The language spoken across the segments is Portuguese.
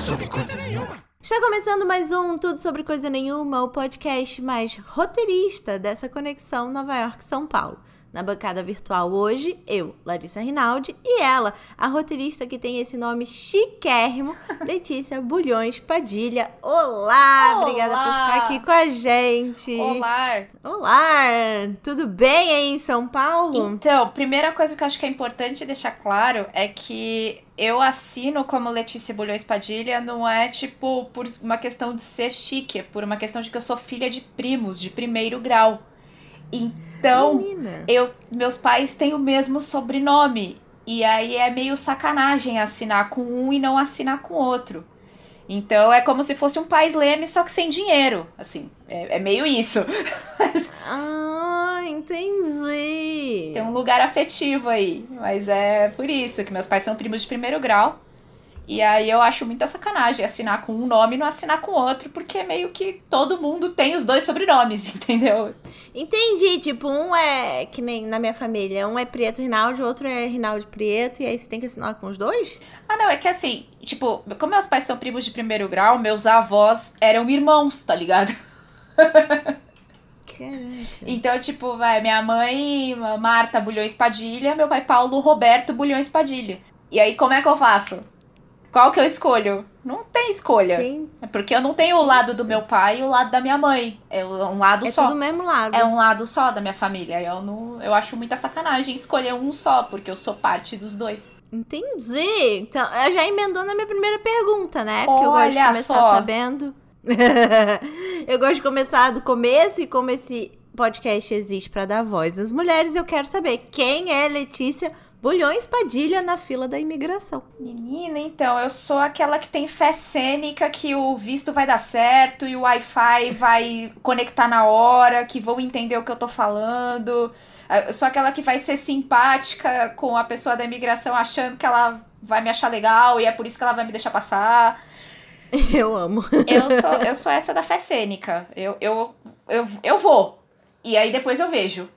sobre coisa nenhuma. Está começando mais um Tudo Sobre Coisa Nenhuma, o podcast mais roteirista dessa conexão Nova York-São Paulo. Na bancada virtual hoje, eu, Larissa Rinaldi, e ela, a roteirista que tem esse nome chiquérrimo, Letícia Bulhões Padilha. Olá, Olá! Obrigada por estar aqui com a gente! Olá! Olá! Tudo bem aí em São Paulo? Então, primeira coisa que eu acho que é importante deixar claro é que eu assino como Letícia Bulhões Padilha não é tipo por uma questão de ser chique, é por uma questão de que eu sou filha de primos de primeiro grau. Então, Menina. eu, meus pais têm o mesmo sobrenome. E aí é meio sacanagem assinar com um e não assinar com outro. Então é como se fosse um pais leme, só que sem dinheiro. Assim, é, é meio isso. Ah, entendi. Tem um lugar afetivo aí. Mas é por isso que meus pais são primos de primeiro grau. E aí eu acho muita sacanagem assinar com um nome e não assinar com outro, porque meio que todo mundo tem os dois sobrenomes, entendeu? Entendi, tipo, um é que nem na minha família, um é Prieto Rinaldi, outro é Rinaldi Prieto, e aí você tem que assinar com os dois? Ah, não, é que assim, tipo, como meus pais são primos de primeiro grau, meus avós eram irmãos, tá ligado? Caraca. Então, tipo, vai, minha mãe, Marta Bulhões Padilha, meu pai Paulo Roberto Bulhões Padilha. E aí, como é que eu faço? Qual que eu escolho? Não tem escolha. Quem? É porque eu não tenho o lado do meu pai e o lado da minha mãe. É um lado É só. tudo do mesmo lado. É um lado só da minha família. Eu não, eu acho muita sacanagem escolher um só, porque eu sou parte dos dois. Entendi. Então, eu já emendou na minha primeira pergunta, né? Porque eu gosto de Olha começar só. sabendo. eu gosto de começar do começo e como esse podcast existe pra dar voz às mulheres, eu quero saber quem é Letícia Bulhões Padilha na fila da imigração. Menina, então, eu sou aquela que tem fé cênica que o visto vai dar certo e o Wi-Fi vai conectar na hora, que vão entender o que eu tô falando. Eu sou aquela que vai ser simpática com a pessoa da imigração achando que ela vai me achar legal e é por isso que ela vai me deixar passar. Eu amo. Eu sou, eu sou essa da fé cênica. Eu, eu, eu, eu vou. E aí depois eu vejo.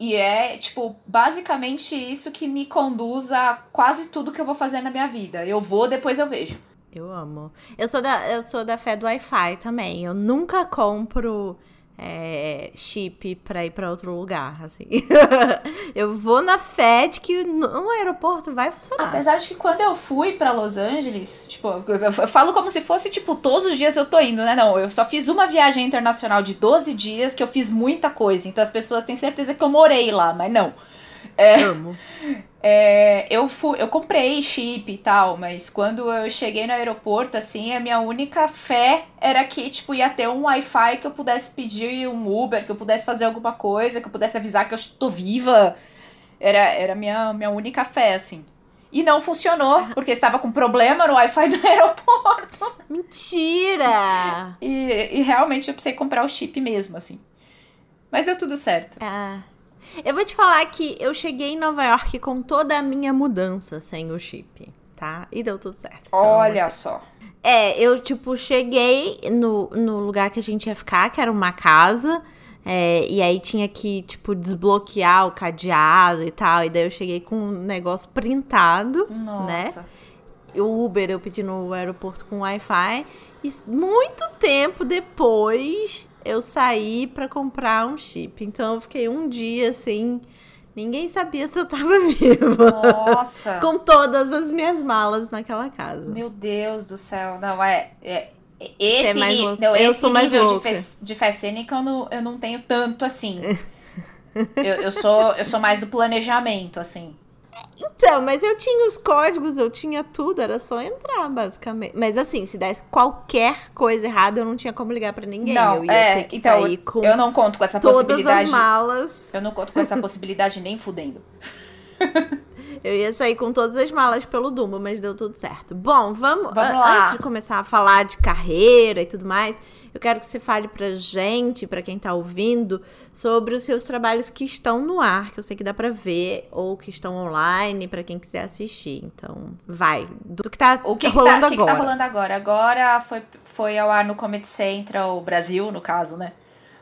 E, é, tipo, basicamente isso que me conduz a quase tudo que eu vou fazer na minha vida. Eu vou, depois eu vejo. Eu amo. Eu sou da, eu sou da fé do Wi-Fi também. Eu nunca compro é, chip pra ir pra outro lugar, assim. eu vou na fé de que no aeroporto vai funcionar. Apesar de que quando eu fui pra Los Angeles, tipo, eu falo como se fosse, tipo, todos os dias eu tô indo, né? Não, eu só fiz uma viagem internacional de 12 dias que eu fiz muita coisa. Então as pessoas têm certeza que eu morei lá, mas não. Amo. É, eu fui, eu comprei chip e tal, mas quando eu cheguei no aeroporto, assim, a minha única fé era que, tipo, ia ter um Wi-Fi que eu pudesse pedir um Uber, que eu pudesse fazer alguma coisa, que eu pudesse avisar que eu tô viva. Era, era a minha, minha única fé, assim. E não funcionou, porque estava com problema no Wi-Fi do aeroporto. Mentira! E, e realmente eu precisei comprar o chip mesmo, assim. Mas deu tudo certo. Ah. Eu vou te falar que eu cheguei em Nova York com toda a minha mudança sem o chip, tá? E deu tudo certo. Então, Olha assim, só. É, eu, tipo, cheguei no, no lugar que a gente ia ficar, que era uma casa. é, e aí tinha que, tipo, desbloquear o cadeado e tal. E daí eu cheguei com um negócio printado, né? Nossa. O Uber eu pedi no aeroporto com Wi-Fi. E muito tempo depois eu saí pra comprar um chip. Então eu fiquei um dia assim. Ninguém sabia se eu tava viva. Nossa. com todas as minhas malas naquela casa. Meu Deus do céu. Não, é. é esse, é mais louca. não, Eu esse sou mais nível de louca. de fé cênica eu não, eu não tenho tanto assim. eu, eu, sou, eu sou mais do planejamento, assim. Então, mas eu tinha os códigos, eu tinha tudo, era só entrar, basicamente. Mas assim, se desse qualquer coisa errada, eu não tinha como ligar pra ninguém. não, eu ia é. ter que então, sair com eu não conto com essa todas possibilidade. as malas. Eu não conto com essa possibilidade nem fudendo. Eu ia sair com todas as malas pelo Dumbo, mas deu tudo certo. Bom, vamos. Vamos a-. Antes de começar a falar de carreira e tudo mais, eu quero que você fale pra gente, pra quem tá ouvindo, sobre os seus trabalhos que estão no ar, que eu sei que dá pra ver, ou que estão online, pra quem quiser assistir. Então, vai. Do que tá O que, que, rolando tá, o que que agora. tá rolando agora? Agora foi, foi ao ar no Comedy Central Brasil, no caso, né?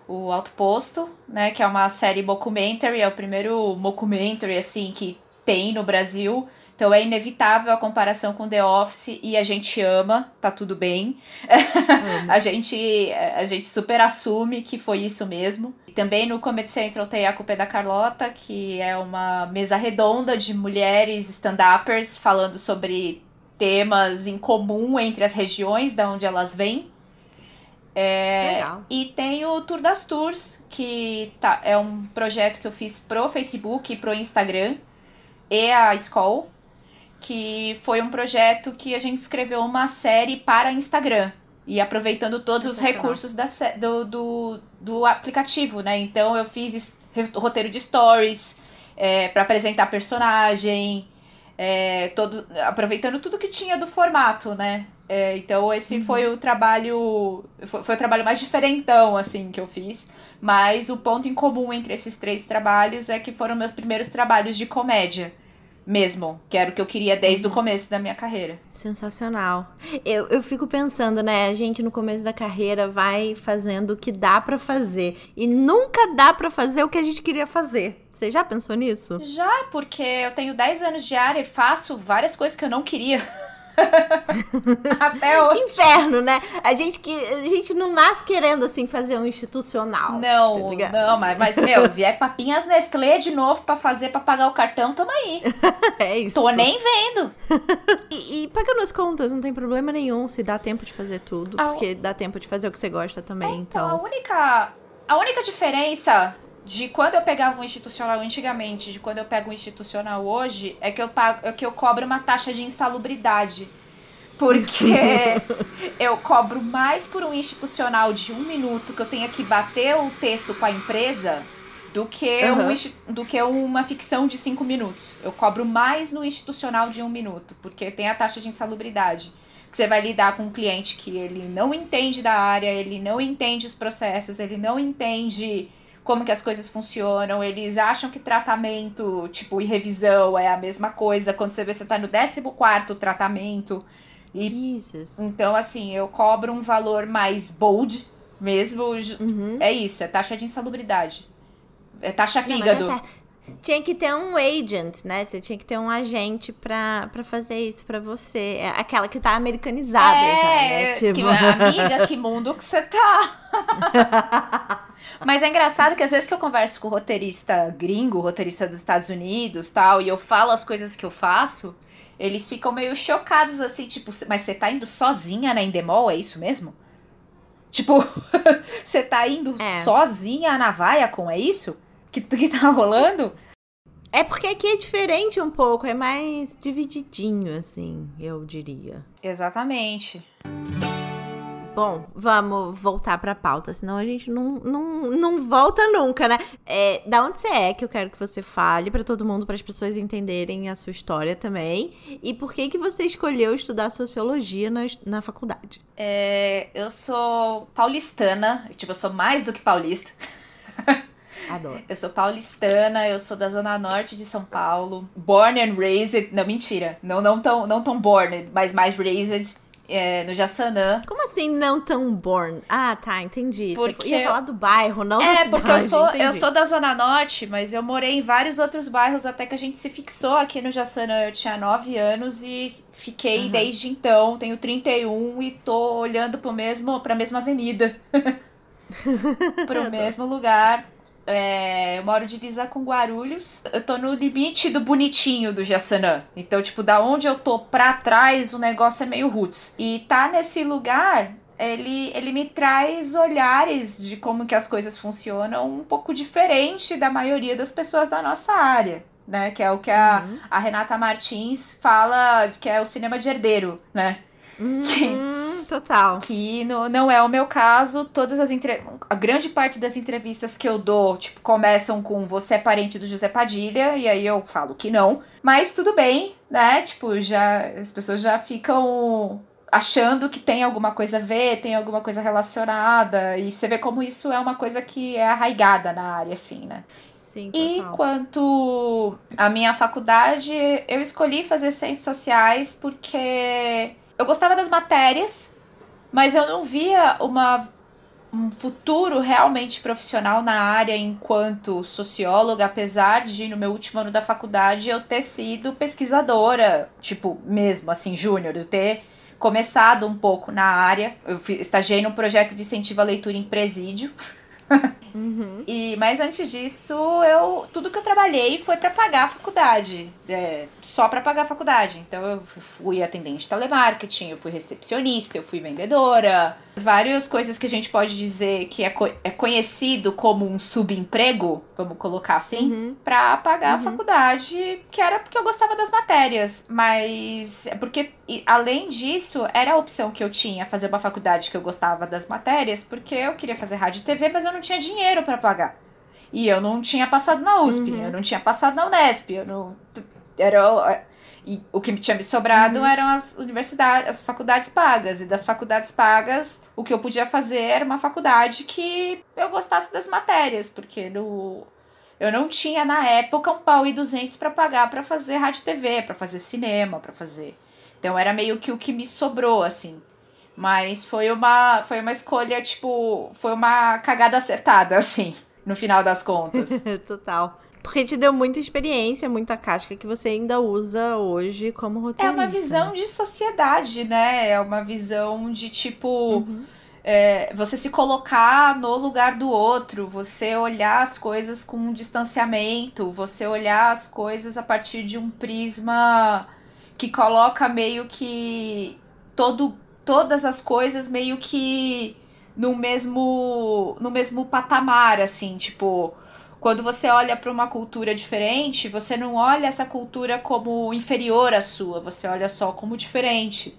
O Autoposto, né? Que é uma série mockumentary, é o primeiro mockumentary, assim, que tem no Brasil. Então é inevitável a comparação com The Office e a gente ama, tá tudo bem. a, gente, a gente super assume que foi isso mesmo. Também no Comedy Central tem a Culpa é da Carlota, que é uma mesa redonda de mulheres stand-uppers falando sobre temas em comum entre as regiões da onde elas vêm. É, Legal. E tem o Tour das Tours, que tá, é um projeto que eu fiz pro Facebook e pro Instagram e a Skoll, que foi um projeto que a gente escreveu uma série para Instagram. E aproveitando todos os recursos da, do, do, do aplicativo, né? Então eu fiz roteiro de stories é, para apresentar personagem, é, todo, aproveitando tudo que tinha do formato, né? É, então esse uhum. foi o trabalho. Foi, foi, o trabalho mais diferentão, assim, que eu fiz. Mas o ponto em comum entre esses três trabalhos é que foram meus primeiros trabalhos de comédia mesmo, que era o que eu queria desde o uhum. começo da minha carreira. Sensacional. Eu, eu fico pensando, né, a gente no começo da carreira vai fazendo o que dá para fazer e nunca dá para fazer o que a gente queria fazer. Você já pensou nisso? Já, porque eu tenho 10 anos de área e faço várias coisas que eu não queria. Até hoje. Que inferno, né? A gente, que, a gente não nasce querendo, assim, fazer um institucional. Não, tá não, mas, mas, meu, vier papinhas Nestlé de novo pra fazer, pra pagar o cartão, tamo aí. é isso. Tô nem vendo. e, e, pagando as contas, não tem problema nenhum se dá tempo de fazer tudo, porque dá tempo de fazer o que você gosta também, é, então. então. A única, a única diferença de quando eu pegava um institucional antigamente, de quando eu pego um institucional hoje, é que eu pago, é que eu cobro uma taxa de insalubridade. Porque eu cobro mais por um institucional de um minuto que eu tenha que bater o texto com a empresa do que, uhum. um, do que uma ficção de cinco minutos. Eu cobro mais no institucional de um minuto, porque tem a taxa de insalubridade. Que você vai lidar com um cliente que ele não entende da área, ele não entende os processos, ele não entende como que as coisas funcionam, eles acham que tratamento, tipo, e revisão é a mesma coisa, quando você vê você tá no 14 tratamento. E, Jesus. Então, assim, eu cobro um valor mais bold mesmo. Uhum. É isso, é taxa de insalubridade. É taxa fígado. Não, tinha que ter um agent, né? Você tinha que ter um agente pra, pra fazer isso pra você. É aquela que tá americanizada é, já, né? Tipo... Que, amiga, que mundo que você tá? Mas é engraçado que às vezes que eu converso com roteirista gringo, roteirista dos Estados Unidos tal, e eu falo as coisas que eu faço, eles ficam meio chocados assim, tipo, mas você tá indo sozinha na Endemol, é isso mesmo? Tipo, você tá indo é. sozinha na com é isso? Que, que tá rolando? É porque aqui é diferente um pouco, é mais divididinho, assim, eu diria. Exatamente. Bom, vamos voltar pra pauta, senão a gente não, não, não volta nunca, né? É, da onde você é que eu quero que você fale para todo mundo, para as pessoas entenderem a sua história também. E por que que você escolheu estudar sociologia na, na faculdade? É, eu sou paulistana, tipo, eu sou mais do que paulista. Adoro. Eu sou paulistana, eu sou da zona norte de São Paulo. Born and raised. Não, mentira. Não, não tão, não tão born, mas mais raised é, no Jassanã. Como assim não tão born? Ah, tá, entendi. Porque Você ia falar do bairro, não é, da cidade. É, porque eu sou, eu sou da Zona Norte, mas eu morei em vários outros bairros até que a gente se fixou aqui no Jassanã. Eu tinha 9 anos e fiquei uhum. desde então. Tenho 31 e tô olhando pro mesmo, pra mesma avenida. pro mesmo lugar. É, eu moro divisa com Guarulhos. Eu tô no limite do bonitinho do Jassanã. Então, tipo, da onde eu tô pra trás, o negócio é meio roots. E tá nesse lugar, ele, ele me traz olhares de como que as coisas funcionam um pouco diferente da maioria das pessoas da nossa área. Né, que é o que a, uhum. a Renata Martins fala, que é o cinema de herdeiro, né? Uhum. Que, total. Que no, não é o meu caso. Todas as entre... A grande parte das entrevistas que eu dou, tipo, começam com você é parente do José Padilha, e aí eu falo que não. Mas tudo bem, né? Tipo, já as pessoas já ficam achando que tem alguma coisa a ver, tem alguma coisa relacionada. E você vê como isso é uma coisa que é arraigada na área, assim, né? Sim, total. E quanto à minha faculdade, eu escolhi fazer ciências sociais porque eu gostava das matérias, mas eu não via uma um futuro realmente profissional na área enquanto socióloga, apesar de no meu último ano da faculdade eu ter sido pesquisadora, tipo, mesmo assim, júnior, eu ter começado um pouco na área. Eu estagiei num projeto de incentivo à leitura em presídio. Uhum. E, mas antes disso, eu tudo que eu trabalhei foi para pagar a faculdade. É, só para pagar a faculdade. Então eu fui atendente de telemarketing, eu fui recepcionista, eu fui vendedora. Várias coisas que a gente pode dizer que é, co é conhecido como um subemprego, vamos colocar assim, Uhum. pra pagar Uhum. a faculdade, que era porque eu gostava das matérias. Mas é porque, além disso, era a opção que eu tinha fazer uma faculdade que eu gostava das matérias, porque eu queria fazer rádio e TV, mas eu não tinha dinheiro pra pagar. E eu não tinha passado na USP, Uhum. eu não tinha passado na Unesp, eu não. Era. E o que tinha me sobrado Uhum. eram as universidades, as faculdades pagas. E das faculdades pagas, o que eu podia fazer era uma faculdade que eu gostasse das matérias, porque no, eu não tinha na época um pau e duzentos para pagar para fazer rádio TV, para fazer cinema, para fazer. Então era meio que o que me sobrou assim. Mas foi uma foi uma escolha tipo, foi uma cagada acertada assim, no final das contas. Total. Porque te deu muita experiência, muita casca que você ainda usa hoje como É roteirista. uma visão né? de sociedade, né? É uma visão de tipo. Uhum. é, você se colocar no lugar do outro, você olhar as coisas com um distanciamento, você olhar as coisas a partir de um prisma que coloca meio que todo, todas as coisas meio que no mesmo no mesmo patamar, assim, tipo, quando você olha para uma cultura diferente, você não olha essa cultura como inferior à sua, você olha só como diferente.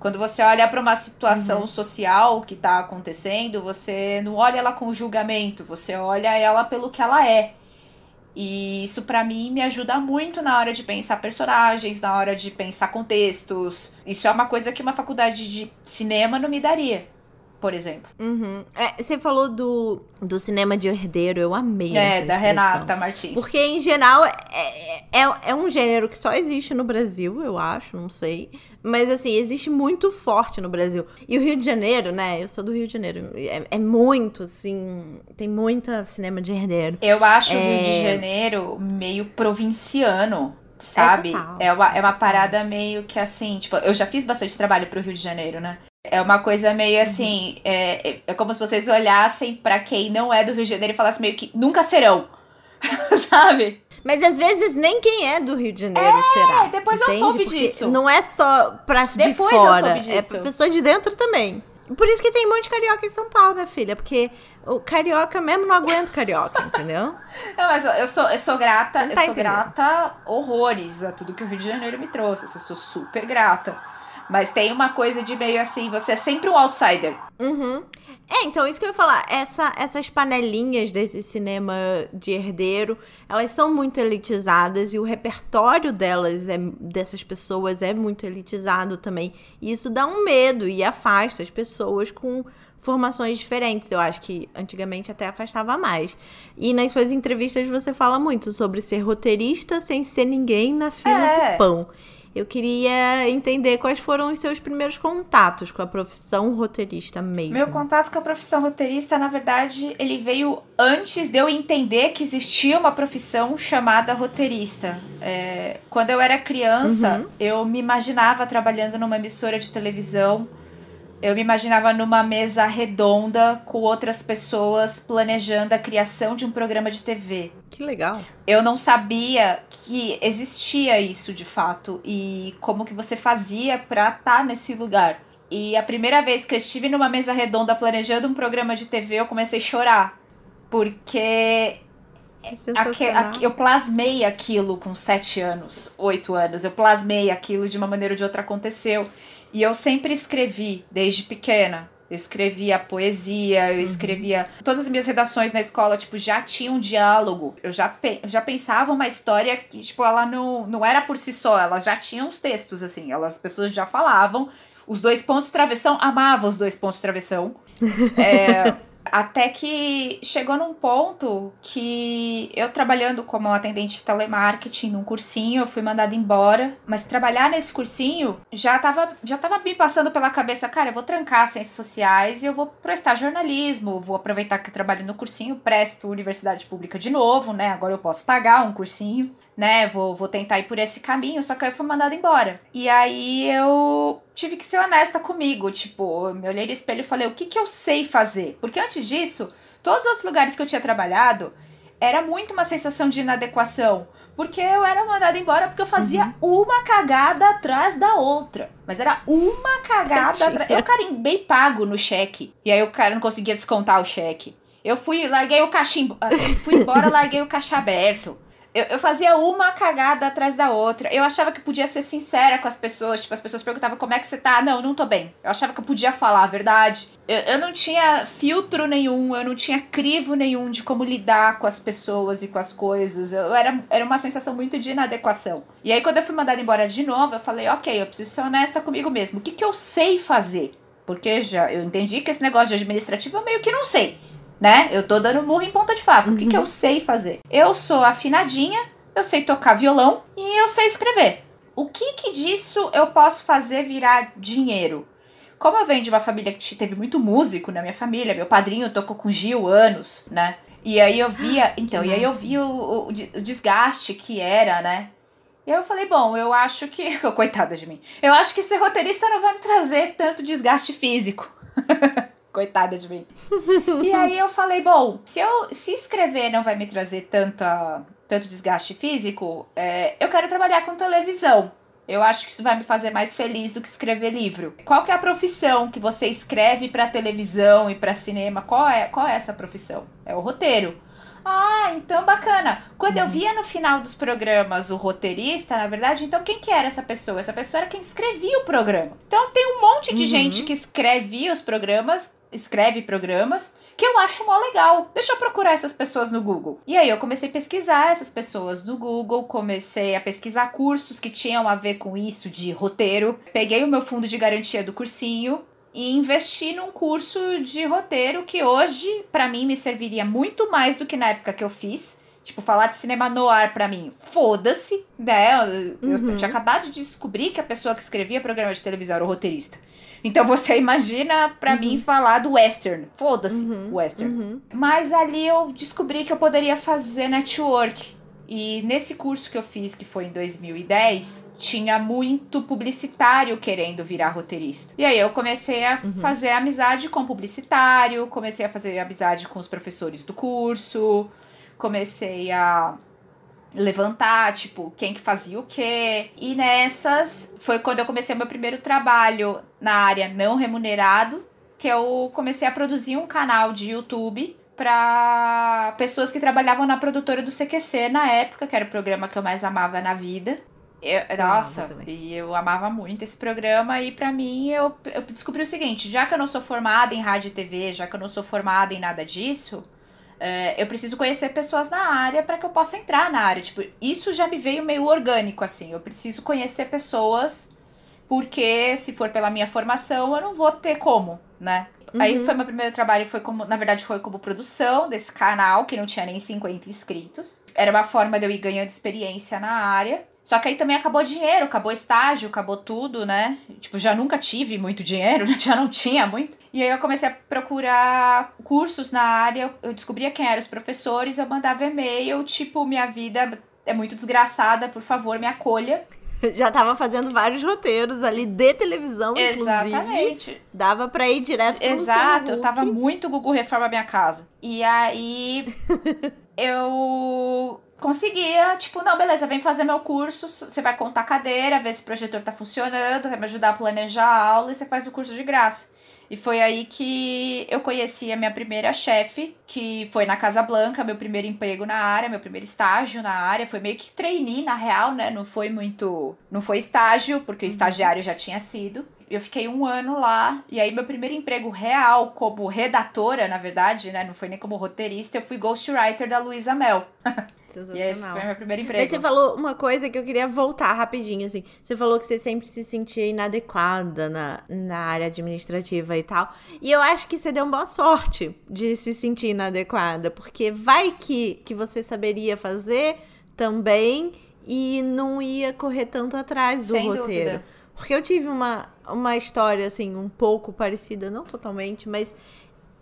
Quando você olha para uma situação Uhum. social que tá acontecendo, você não olha ela com julgamento, você olha ela pelo que ela é. E isso pra mim me ajuda muito na hora de pensar personagens, na hora de pensar contextos. Isso é uma coisa que uma faculdade de cinema não me daria, por exemplo. Uhum. É, você falou do, do cinema de herdeiro, eu amei É, da expressão. Renata Martins. Porque, em geral, é, é, é um gênero que só existe no Brasil, eu acho, não sei. Mas, assim, existe muito forte no Brasil. E o Rio de Janeiro, né? Eu sou do Rio de Janeiro. É, é muito, assim. Tem muita cinema de herdeiro. Eu acho o Rio É. de Janeiro meio provinciano, sabe? total, É, uma, é uma total. parada meio que assim, tipo, eu já fiz bastante trabalho pro Rio de Janeiro, né? É uma coisa meio Uhum. assim, é, é- é como se vocês olhassem pra quem não é do Rio de Janeiro e falassem meio que nunca serão, sabe? Mas às vezes nem quem é do Rio de Janeiro será. depois eu entende? soube Porque disso. Não é só pra de Depois eu fora, é pra pessoa de dentro também. Por isso que tem um monte de carioca em São Paulo, minha filha. Porque o carioca mesmo não aguenta carioca, entendeu? Não, mas eu sou, eu sou grata, não eu tá sou entendendo. grata horrores a tudo que o Rio de Janeiro me trouxe. Eu sou super grata. Mas tem uma coisa de meio assim, você é sempre um outsider. Uhum. É, então, isso que eu ia falar. Essa, essas panelinhas desse cinema de herdeiro, elas são muito elitizadas e o repertório delas, é, dessas pessoas, é muito elitizado também. E isso dá um medo e afasta as pessoas com formações diferentes. Eu acho que antigamente até afastava mais. E nas suas entrevistas você fala muito sobre ser roteirista sem ser ninguém na fila É. do pão. Eu queria entender quais foram os seus primeiros contatos com a profissão roteirista mesmo. Meu contato com a profissão roteirista, na verdade, ele veio antes de eu entender que existia uma profissão chamada roteirista. É, quando eu era criança, Uhum. eu me imaginava trabalhando numa emissora de televisão. Eu me imaginava numa mesa redonda com outras pessoas planejando a criação de um programa de TV. Que legal. Eu não sabia que existia isso de fato e como que você fazia pra estar nesse lugar. E a primeira vez que eu estive numa mesa redonda planejando um programa de TV, eu comecei a chorar. Porque aque- sensacional. aque- eu plasmei aquilo com sete anos, oito anos. Eu plasmei aquilo de uma maneira ou de outra aconteceu. E eu sempre escrevi, desde pequena. Eu escrevia poesia, eu escrevia. Todas as minhas redações na escola, tipo, já tinham diálogo. Eu já, pe- eu já pensava uma história que, tipo, ela não, não era por si só, ela já tinha os textos, assim. Elas, as pessoas já falavam. Os dois pontos travessão, amava os dois pontos travessão. É, Até que chegou num ponto que eu trabalhando como atendente de telemarketing num cursinho, eu fui mandada embora. Mas trabalhar nesse cursinho já tava, já tava me passando pela cabeça, cara, eu vou trancar ciências sociais e eu vou prestar jornalismo. Vou aproveitar que eu trabalho no cursinho, presto universidade pública de novo, né? Agora eu posso pagar um cursinho né, vou, vou tentar ir por esse caminho, só que aí eu fui mandada embora. E aí eu tive que ser honesta comigo, tipo, eu me olhei no espelho e falei, o que que eu sei fazer? Porque antes disso, todos os lugares que eu tinha trabalhado, era muito uma sensação de inadequação. Porque eu era mandada embora porque eu fazia uhum. uma cagada atrás da outra. Mas era uma cagada atrás. Eu carimbei pago no cheque. E aí o cara não conseguia descontar o cheque. Eu fui, larguei o cachimbo. Fui embora, larguei o caixa aberto. Eu, eu fazia uma cagada atrás da outra. Eu achava que podia ser sincera com as pessoas. Tipo, as pessoas perguntavam como é que você tá. Não, não tô bem. Eu achava que eu podia falar a verdade. Eu, eu não tinha filtro nenhum, eu não tinha crivo nenhum de como lidar com as pessoas e com as coisas. Eu era, era uma sensação muito de inadequação. E aí, quando eu fui mandada embora de novo, eu falei, ok, eu preciso ser honesta comigo mesmo. O que, que eu sei fazer? Porque já eu entendi que esse negócio de administrativo eu meio que não sei né? Eu tô dando murro em ponta de faca. Uhum. O que, que eu uhum. sei fazer? Eu sou afinadinha, eu sei tocar violão e eu sei escrever. O que que disso eu posso fazer virar dinheiro? Como eu venho de uma família que teve muito músico na minha família, meu padrinho tocou com Gil anos, né? E aí eu via, então, e aí eu vi o, o, o desgaste que era, né? E aí eu falei, bom, eu acho que. Coitada de mim. Eu acho que ser roteirista não vai me trazer tanto desgaste físico. Coitada de mim. e aí eu falei, bom, se eu se escrever não vai me trazer tanto, tanto desgaste físico, é, eu quero trabalhar com televisão. Eu acho que isso vai me fazer mais feliz do que escrever livro. Qual que é a profissão que você escreve para televisão e para cinema? Qual é, qual é essa profissão? É o roteiro. Ah, então bacana. Quando eu uhum. via no final dos programas o roteirista, na verdade, então quem que era essa pessoa? Essa pessoa era quem escrevia o programa. Então tem um monte de uhum. gente que escrevia os programas escreve programas que eu acho mó legal. Deixa eu procurar essas pessoas no Google. E aí eu comecei a pesquisar essas pessoas no Google, comecei a pesquisar cursos que tinham a ver com isso de roteiro. Peguei o meu fundo de garantia do cursinho e investi num curso de roteiro que hoje para mim me serviria muito mais do que na época que eu fiz. Tipo, falar de cinema no ar pra mim, foda-se, né? Eu, uhum. eu tinha acabado de descobrir que a pessoa que escrevia programa de televisão era o roteirista. Então você imagina para uhum. mim falar do western. Foda-se, uhum. western. Uhum. Mas ali eu descobri que eu poderia fazer network. E nesse curso que eu fiz, que foi em 2010, tinha muito publicitário querendo virar roteirista. E aí eu comecei a uhum. fazer amizade com publicitário, comecei a fazer amizade com os professores do curso, comecei a levantar, tipo, quem que fazia o quê. E nessas foi quando eu comecei meu primeiro trabalho na área não remunerado, que eu comecei a produzir um canal de YouTube para pessoas que trabalhavam na produtora do CQC na época, que era o programa que eu mais amava na vida. Eu, nossa, e eu amava muito esse programa e para mim eu, eu descobri o seguinte, já que eu não sou formada em rádio e TV, já que eu não sou formada em nada disso, é, eu preciso conhecer pessoas na área para que eu possa entrar na área. Tipo, isso já me veio meio orgânico, assim. Eu preciso conhecer pessoas, porque se for pela minha formação, eu não vou ter como, né? Uhum. Aí foi meu primeiro trabalho, foi como, na verdade, foi como produção desse canal, que não tinha nem 50 inscritos. Era uma forma de eu ir ganhando experiência na área. Só que aí também acabou dinheiro, acabou estágio, acabou tudo, né? Tipo, já nunca tive muito dinheiro, já não tinha muito. E aí eu comecei a procurar cursos na área, eu descobria quem eram os professores, eu mandava e-mail, tipo, minha vida é muito desgraçada, por favor, me acolha. Já tava fazendo vários roteiros ali de televisão, Exatamente. inclusive. Dava pra ir direto pro Exato, eu tava muito Google Reforma Minha Casa. E aí eu conseguia, tipo, não, beleza, vem fazer meu curso, você vai contar a cadeira, ver se o projetor tá funcionando, vai me ajudar a planejar a aula e você faz o curso de graça. E foi aí que eu conheci a minha primeira chefe, que foi na Casa Blanca, meu primeiro emprego na área, meu primeiro estágio na área. Foi meio que trainee, na real, né? Não foi muito. Não foi estágio, porque o uhum. estagiário já tinha sido. eu fiquei um ano lá, e aí meu primeiro emprego real como redatora, na verdade, né? Não foi nem como roteirista, eu fui ghostwriter da Luísa Mel. E esse foi meu primeiro emprego. Mas você falou uma coisa que eu queria voltar rapidinho, assim. Você falou que você sempre se sentia inadequada na, na área administrativa e tal. E eu acho que você deu boa sorte de se sentir inadequada, porque vai que, que você saberia fazer também e não ia correr tanto atrás do Sem roteiro. dúvida. Porque eu tive uma, uma história, assim, um pouco parecida, não totalmente, mas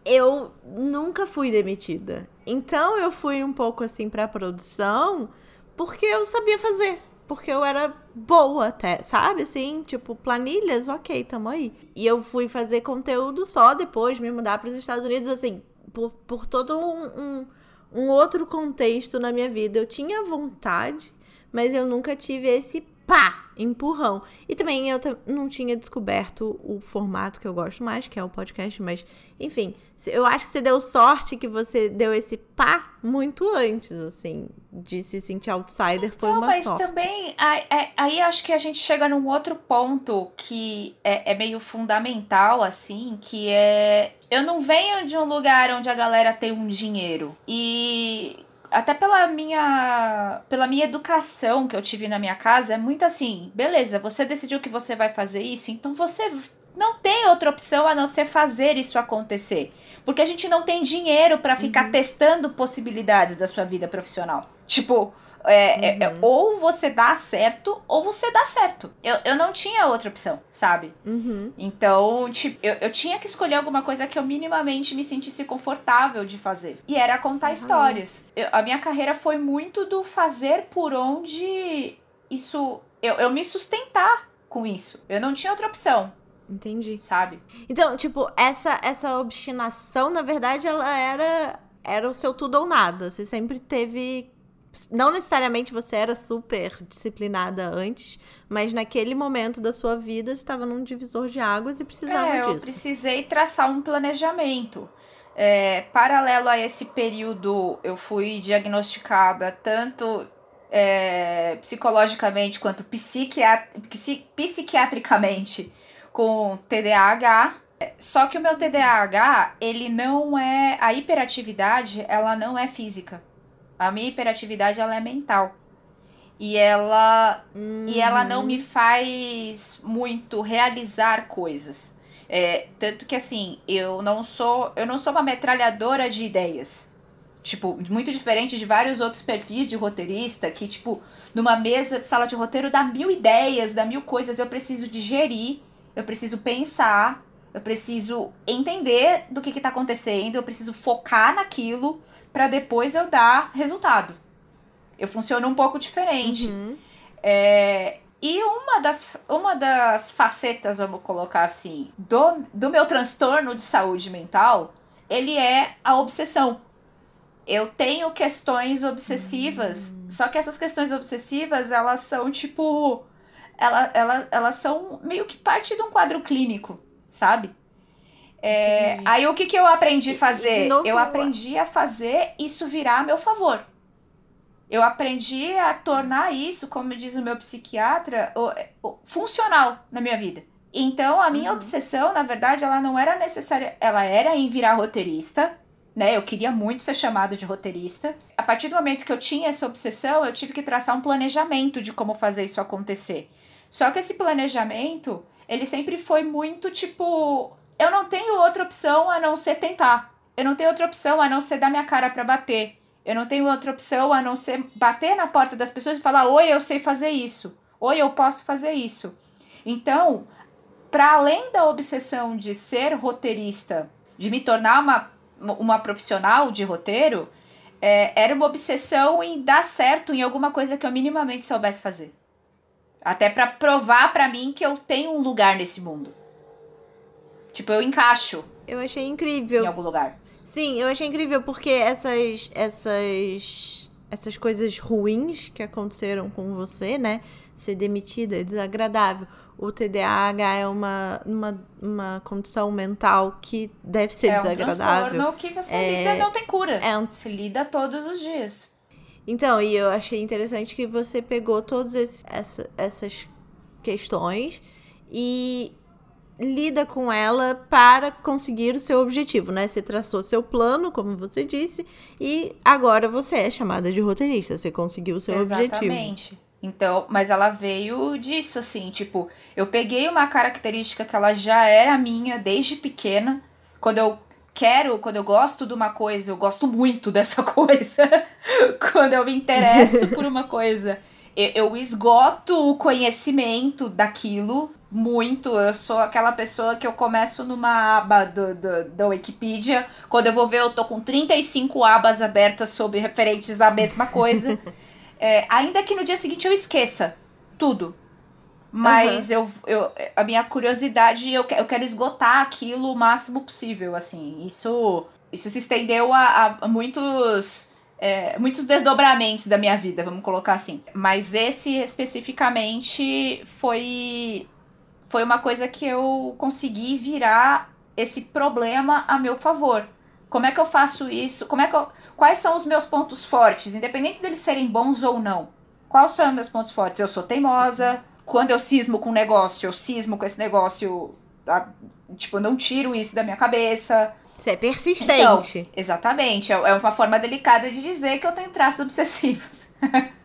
eu nunca fui demitida. Então eu fui um pouco assim pra produção porque eu sabia fazer. Porque eu era boa até, sabe? Assim, tipo, planilhas, ok, tamo aí. E eu fui fazer conteúdo só depois, me mudar para os Estados Unidos, assim, por, por todo um, um, um outro contexto na minha vida. Eu tinha vontade, mas eu nunca tive esse pá, empurrão. E também eu não tinha descoberto o formato que eu gosto mais, que é o podcast, mas enfim, eu acho que você deu sorte que você deu esse pá muito antes, assim, de se sentir outsider, foi Não, uma mas sorte. também, aí, aí- aí acho que a gente chega num outro ponto que é, é meio fundamental, assim, que é. Eu não venho de um lugar onde a galera tem um dinheiro. E até pela minha pela minha educação que eu tive na minha casa é muito assim, beleza, você decidiu que você vai fazer isso, então você não tem outra opção a não ser fazer isso acontecer. Porque a gente não tem dinheiro pra ficar testando possibilidades da sua vida profissional. Tipo, é, é- é, Uhum. ou você dá certo, ou você dá certo. Eu, eu não tinha outra opção, sabe? Uhum. Então, tipo, eu, eu tinha que escolher alguma coisa que eu minimamente me sentisse confortável de fazer. E era contar Uhum. histórias. Eu- a minha carreira foi muito do fazer por onde isso. Eu, eu me sustentar com isso. Eu não tinha outra opção, Entendi. sabe? Então, tipo, essa, essa obstinação, na verdade, ela era, era o seu tudo ou nada. Você sempre teve. Não necessariamente você era super disciplinada antes, mas naquele momento da sua vida você estava num divisor de águas e precisava é, eu disso. precisei traçar um planejamento. É, paralelo a esse período, eu fui diagnosticada tanto é, psicologicamente quanto psiquiat psi- psiquiatricamente com TDAH. Só que o meu TDAH, ele não é. A hiperatividade, ela não é física. A minha hiperatividade, ela é mental. E ela e ela não me faz muito realizar coisas. É, tanto que assim, eu não sou, eu não sou uma metralhadora de ideias. Tipo, muito diferente de vários outros perfis de roteirista que, tipo, numa mesa de sala de roteiro dá mil ideias, dá mil coisas. Eu preciso digerir, eu preciso pensar, eu preciso entender do que, que tá acontecendo, eu preciso focar naquilo pra depois eu dar resultado. Eu funciono um pouco diferente. Uhum. É, e uma das, uma das facetas, vamos colocar assim, do, do meu transtorno de saúde mental, ele é a obsessão. Eu tenho questões obsessivas, só que essas questões obsessivas, elas são tipo. Ela, ela, elas são meio que parte de um quadro clínico, sabe? É, aí o que, que eu aprendi a fazer? novo- Eu aprendi a fazer isso virar a meu favor. Eu aprendi a tornar isso, como diz o meu psiquiatra, funcional na minha vida. Então, a minha Uhum. obsessão, na verdade, ela não era necessária. Ela era em virar roteirista, né? Eu queria muito ser chamada de roteirista. A partir do momento que eu tinha essa obsessão, eu tive que traçar um planejamento de como fazer isso acontecer. Só que esse planejamento, ele sempre foi muito tipo: eu não tenho outra opção a não ser tentar. Eu não tenho outra opção a não ser dar minha cara pra bater. Eu não tenho outra opção a não ser bater na porta das pessoas e falar: Oi, eu sei fazer isso. Oi, eu posso fazer isso. Então, para além da obsessão de ser roteirista, de me tornar uma, uma profissional de roteiro, é, era uma obsessão em dar certo em alguma coisa que eu minimamente soubesse fazer. Até pra provar pra mim que eu tenho um lugar nesse mundo. Tipo, eu encaixo Eu achei em incrível. algum lugar. Sim, eu achei incrível porque essas essas essas coisas ruins que aconteceram com você, né? Ser demitida é desagradável. O TDAH é uma, uma, uma condição mental que deve ser é um desagradável. transtorno que você É- lida não tem cura. É um Se lida todos os dias. Então, e eu achei interessante que você pegou todas essa- essas questões e lida com ela para conseguir o seu objetivo, né? Você traçou seu plano, como você disse, e agora você é chamada de roteirista. Você conseguiu o seu Exatamente. objetivo. Exatamente. Então, mas ela veio disso, assim, tipo, eu peguei uma característica que ela já era minha desde pequena. Quando eu quero, quando eu gosto de uma coisa, eu gosto muito dessa coisa. quando eu me interesso por uma coisa, eu, eu esgoto o conhecimento daquilo muito. Eu sou aquela pessoa que eu começo numa aba do, do, da Wikipedia. Quando eu vou ver, eu tô com 35 abas abertas sobre referentes à mesma coisa. É, ainda que no dia seguinte eu esqueça tudo. Mas uhum. eu, eu, a minha curiosidade, eu, eu quero esgotar aquilo o máximo possível, assim. Isso, isso se estendeu a, a muitos, é, muitos desdobramentos da minha vida, vamos colocar assim. Mas esse especificamente foi, foi uma coisa que eu consegui virar esse problema a meu favor. Como é que eu faço isso? Como é que eu, quais são os meus pontos fortes, independente deles serem bons ou não? Quais são os meus pontos fortes? Eu sou teimosa. Quando eu cismo com um negócio, eu cismo com esse negócio. Tá? Tipo, eu não tiro isso da minha cabeça. Você é persistente. Então, exatamente. É, é uma forma delicada de dizer que eu tenho traços obsessivos.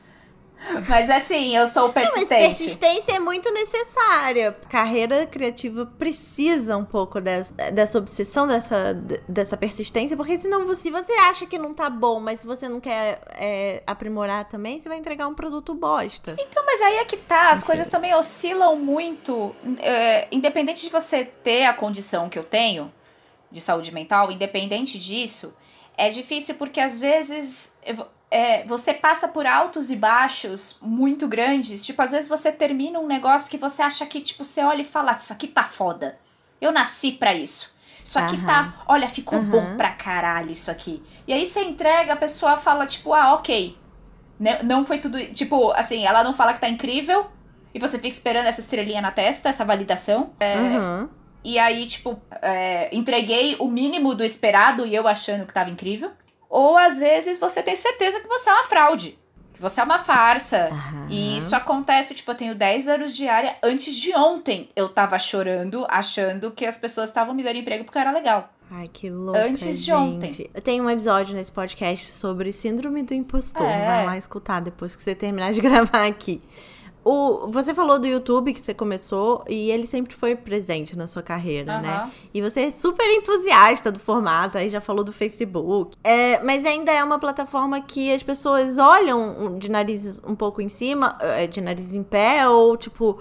Mas assim, eu sou persistente. Não, mas persistência é muito necessária. Carreira criativa precisa um pouco dessa, dessa obsessão, dessa, dessa persistência, porque senão, se você acha que não tá bom, mas se você não quer é, aprimorar também, você vai entregar um produto bosta. Então, mas aí é que tá, as Enfim. coisas também oscilam muito. É, independente de você ter a condição que eu tenho de saúde mental, independente disso, é difícil porque às vezes é, você passa por altos e baixos muito grandes. Tipo, às vezes você termina um negócio que você acha que, tipo, você olha e fala, isso aqui tá foda. Eu nasci para isso. Isso aqui uhum. tá, olha, ficou uhum. bom pra caralho isso aqui. E aí você entrega, a pessoa fala, tipo, ah, ok. Não foi tudo. Tipo, assim, ela não fala que tá incrível. E você fica esperando essa estrelinha na testa, essa validação. É, uhum. E aí, tipo, é, entreguei o mínimo do esperado e eu achando que tava incrível. Ou às vezes você tem certeza que você é uma fraude, que você é uma farsa. Uhum. E isso acontece, tipo, eu tenho 10 anos de área. Antes de ontem eu tava chorando, achando que as pessoas estavam me dando emprego porque eu era legal. Ai, que louco. Antes de gente. ontem. Eu tenho um episódio nesse podcast sobre síndrome do impostor. É. Vai lá escutar depois que você terminar de gravar aqui. O, você falou do YouTube que você começou e ele sempre foi presente na sua carreira, uhum. né? E você é super entusiasta do formato, aí já falou do Facebook. É, mas ainda é uma plataforma que as pessoas olham de nariz um pouco em cima, é, de nariz em pé, ou tipo,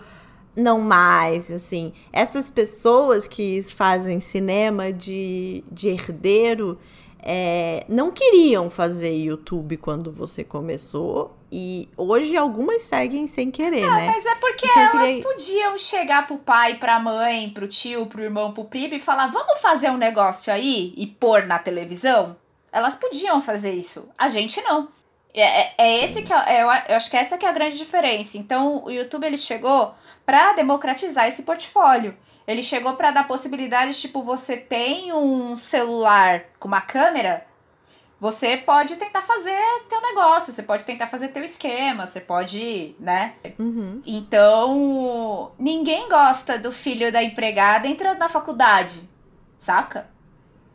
não mais, assim. Essas pessoas que fazem cinema de, de herdeiro é, não queriam fazer YouTube quando você começou. E hoje algumas seguem sem querer, não, né? Mas é porque então, elas queria... podiam chegar pro pai, pra mãe, pro tio, pro irmão, pro primo e falar: vamos fazer um negócio aí e pôr na televisão? Elas podiam fazer isso. A gente não. É, é, é esse que é, eu, eu acho que essa que é a grande diferença. Então o YouTube ele chegou para democratizar esse portfólio. Ele chegou para dar possibilidades, tipo, você tem um celular com uma câmera, você pode tentar fazer teu negócio, você pode tentar fazer teu esquema, você pode, né? Uhum. Então, ninguém gosta do filho da empregada entrando na faculdade, saca?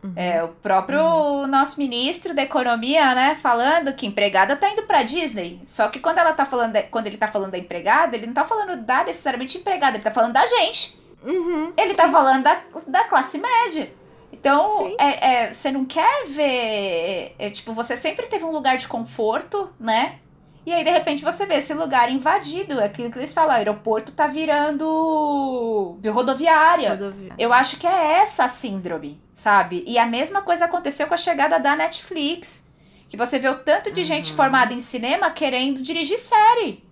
Uhum. É, o próprio uhum. nosso ministro da economia, né, falando que empregada tá indo pra Disney. Só que quando ela tá falando, de, quando ele tá falando da empregada, ele não tá falando da necessariamente empregada, ele tá falando da gente. Uhum, ele tá tá falando da, da classe média. Então, é, é, você não quer ver. É, tipo, você sempre teve um lugar de conforto, né? E aí, de repente, você vê esse lugar invadido. É aquilo que eles falam, o aeroporto tá virando rodoviária. rodoviária. Eu acho que é essa a síndrome, sabe? E a mesma coisa aconteceu com a chegada da Netflix. Que você vê o tanto de uhum. gente formada em cinema querendo dirigir série.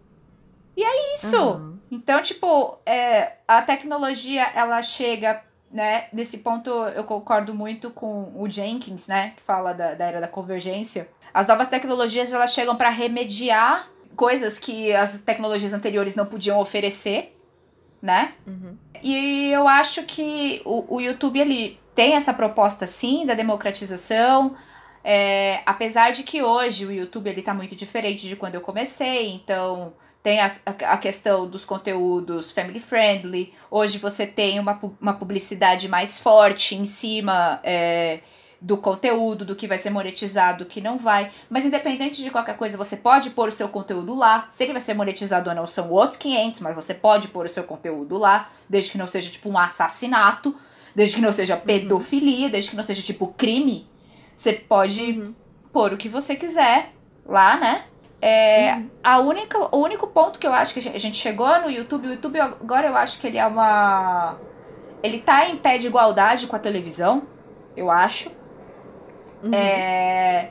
E é isso. Uhum. Então, tipo, é, a tecnologia, ela chega, né? Nesse ponto, eu concordo muito com o Jenkins, né? Que fala da, da era da convergência. As novas tecnologias, elas chegam para remediar coisas que as tecnologias anteriores não podiam oferecer, né? Uhum. E eu acho que o, o YouTube, ele tem essa proposta, sim, da democratização, é, apesar de que hoje o YouTube ele tá muito diferente de quando eu comecei, então tem a, a questão dos conteúdos family friendly. Hoje você tem uma, uma publicidade mais forte em cima é, do conteúdo, do que vai ser monetizado, do que não vai. Mas independente de qualquer coisa, você pode pôr o seu conteúdo lá. Se ele vai ser monetizado ou não, são outros 500, mas você pode pôr o seu conteúdo lá, desde que não seja tipo um assassinato, desde que não seja uhum. pedofilia, uhum. desde que não seja tipo crime. Você pode uhum. pôr o que você quiser lá, né? É, uhum. a única, o único ponto que eu acho que a gente chegou no YouTube, o YouTube agora eu acho que ele é uma. Ele tá em pé de igualdade com a televisão, eu acho. Uhum. É,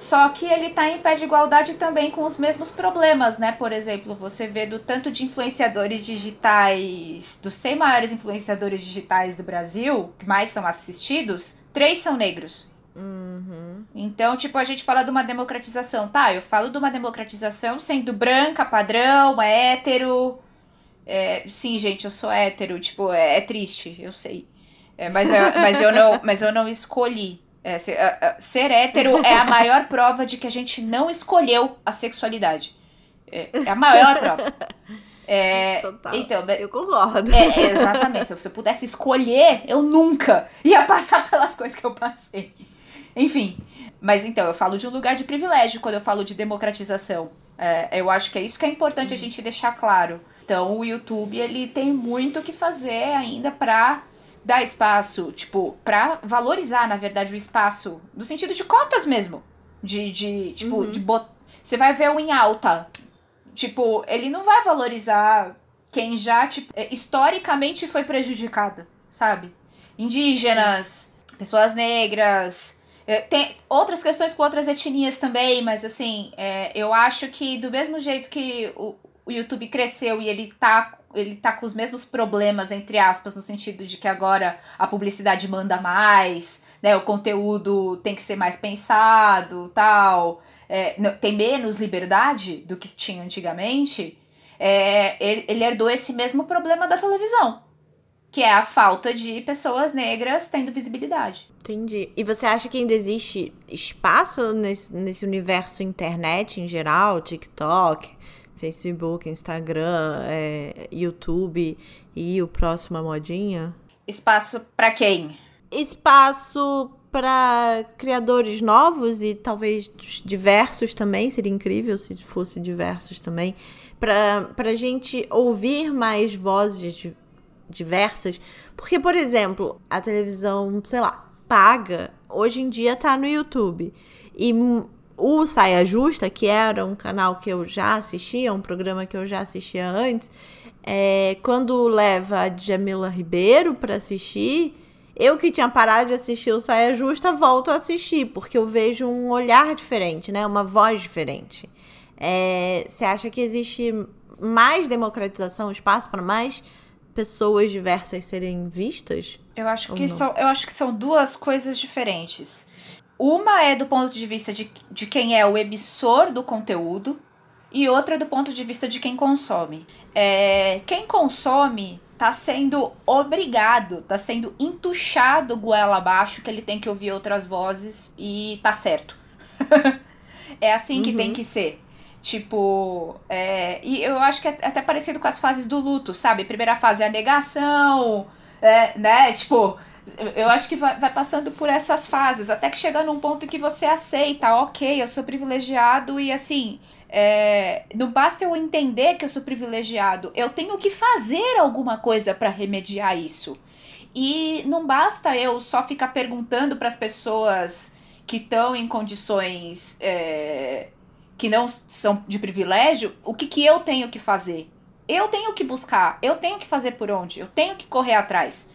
só que ele tá em pé de igualdade também com os mesmos problemas, né? Por exemplo, você vê do tanto de influenciadores digitais, dos 100 maiores influenciadores digitais do Brasil, que mais são assistidos, três são negros. Uhum. Então, tipo, a gente fala de uma democratização. Tá, eu falo de uma democratização sendo branca, padrão, hétero. É, sim, gente, eu sou hétero. Tipo, é, é triste, eu sei. É, mas, eu, mas, eu não, mas eu não escolhi. É, ser, ser hétero é a maior prova de que a gente não escolheu a sexualidade. É, é a maior prova. É, Total. Então, eu concordo. É, exatamente. Se eu pudesse escolher, eu nunca ia passar pelas coisas que eu passei. Enfim, mas então, eu falo de um lugar de privilégio quando eu falo de democratização. É, eu acho que é isso que é importante uhum. a gente deixar claro. Então, o YouTube, ele tem muito o que fazer ainda pra dar espaço, tipo, pra valorizar, na verdade, o espaço, no sentido de cotas mesmo. De, de tipo, uhum. de bot... Você vai ver o em alta. Tipo, ele não vai valorizar quem já, tipo, é, historicamente foi prejudicado, sabe? Indígenas, Sim. pessoas negras, tem outras questões com outras etnias também, mas assim, é, eu acho que do mesmo jeito que o, o YouTube cresceu e ele tá, ele tá com os mesmos problemas, entre aspas, no sentido de que agora a publicidade manda mais, né? O conteúdo tem que ser mais pensado, tal. É, tem menos liberdade do que tinha antigamente. É, ele, ele herdou esse mesmo problema da televisão que é a falta de pessoas negras tendo visibilidade. Entendi. E você acha que ainda existe espaço nesse, nesse universo internet em geral, TikTok, Facebook, Instagram, é, YouTube e o próximo a modinha? Espaço para quem? Espaço para criadores novos e talvez diversos também, seria incrível se fosse diversos também, para a gente ouvir mais vozes diversas. Porque, por exemplo, a televisão, sei lá, paga, hoje em dia tá no YouTube. E o Saia Justa, que era um canal que eu já assistia, um programa que eu já assistia antes, é, quando leva a Jamila Ribeiro para assistir, eu que tinha parado de assistir o Saia Justa, volto a assistir, porque eu vejo um olhar diferente, né? Uma voz diferente. É, você acha que existe mais democratização, espaço para mais pessoas diversas serem vistas? Eu acho que são, eu acho que são duas coisas diferentes. Uma é do ponto de vista de, de quem é o emissor do conteúdo e outra do ponto de vista de quem consome. É, quem consome tá sendo obrigado, tá sendo entuchado goela abaixo que ele tem que ouvir outras vozes e tá certo. é assim que uhum. tem que ser. Tipo, é, e eu acho que é até parecido com as fases do luto, sabe? Primeira fase é a negação, é, né? Tipo, eu acho que vai, vai passando por essas fases, até que chega num ponto que você aceita, ok, eu sou privilegiado e assim, é, não basta eu entender que eu sou privilegiado, eu tenho que fazer alguma coisa para remediar isso. E não basta eu só ficar perguntando para as pessoas que estão em condições é, que não são de privilégio, o que, que eu tenho que fazer? Eu tenho que buscar, eu tenho que fazer por onde, eu tenho que correr atrás.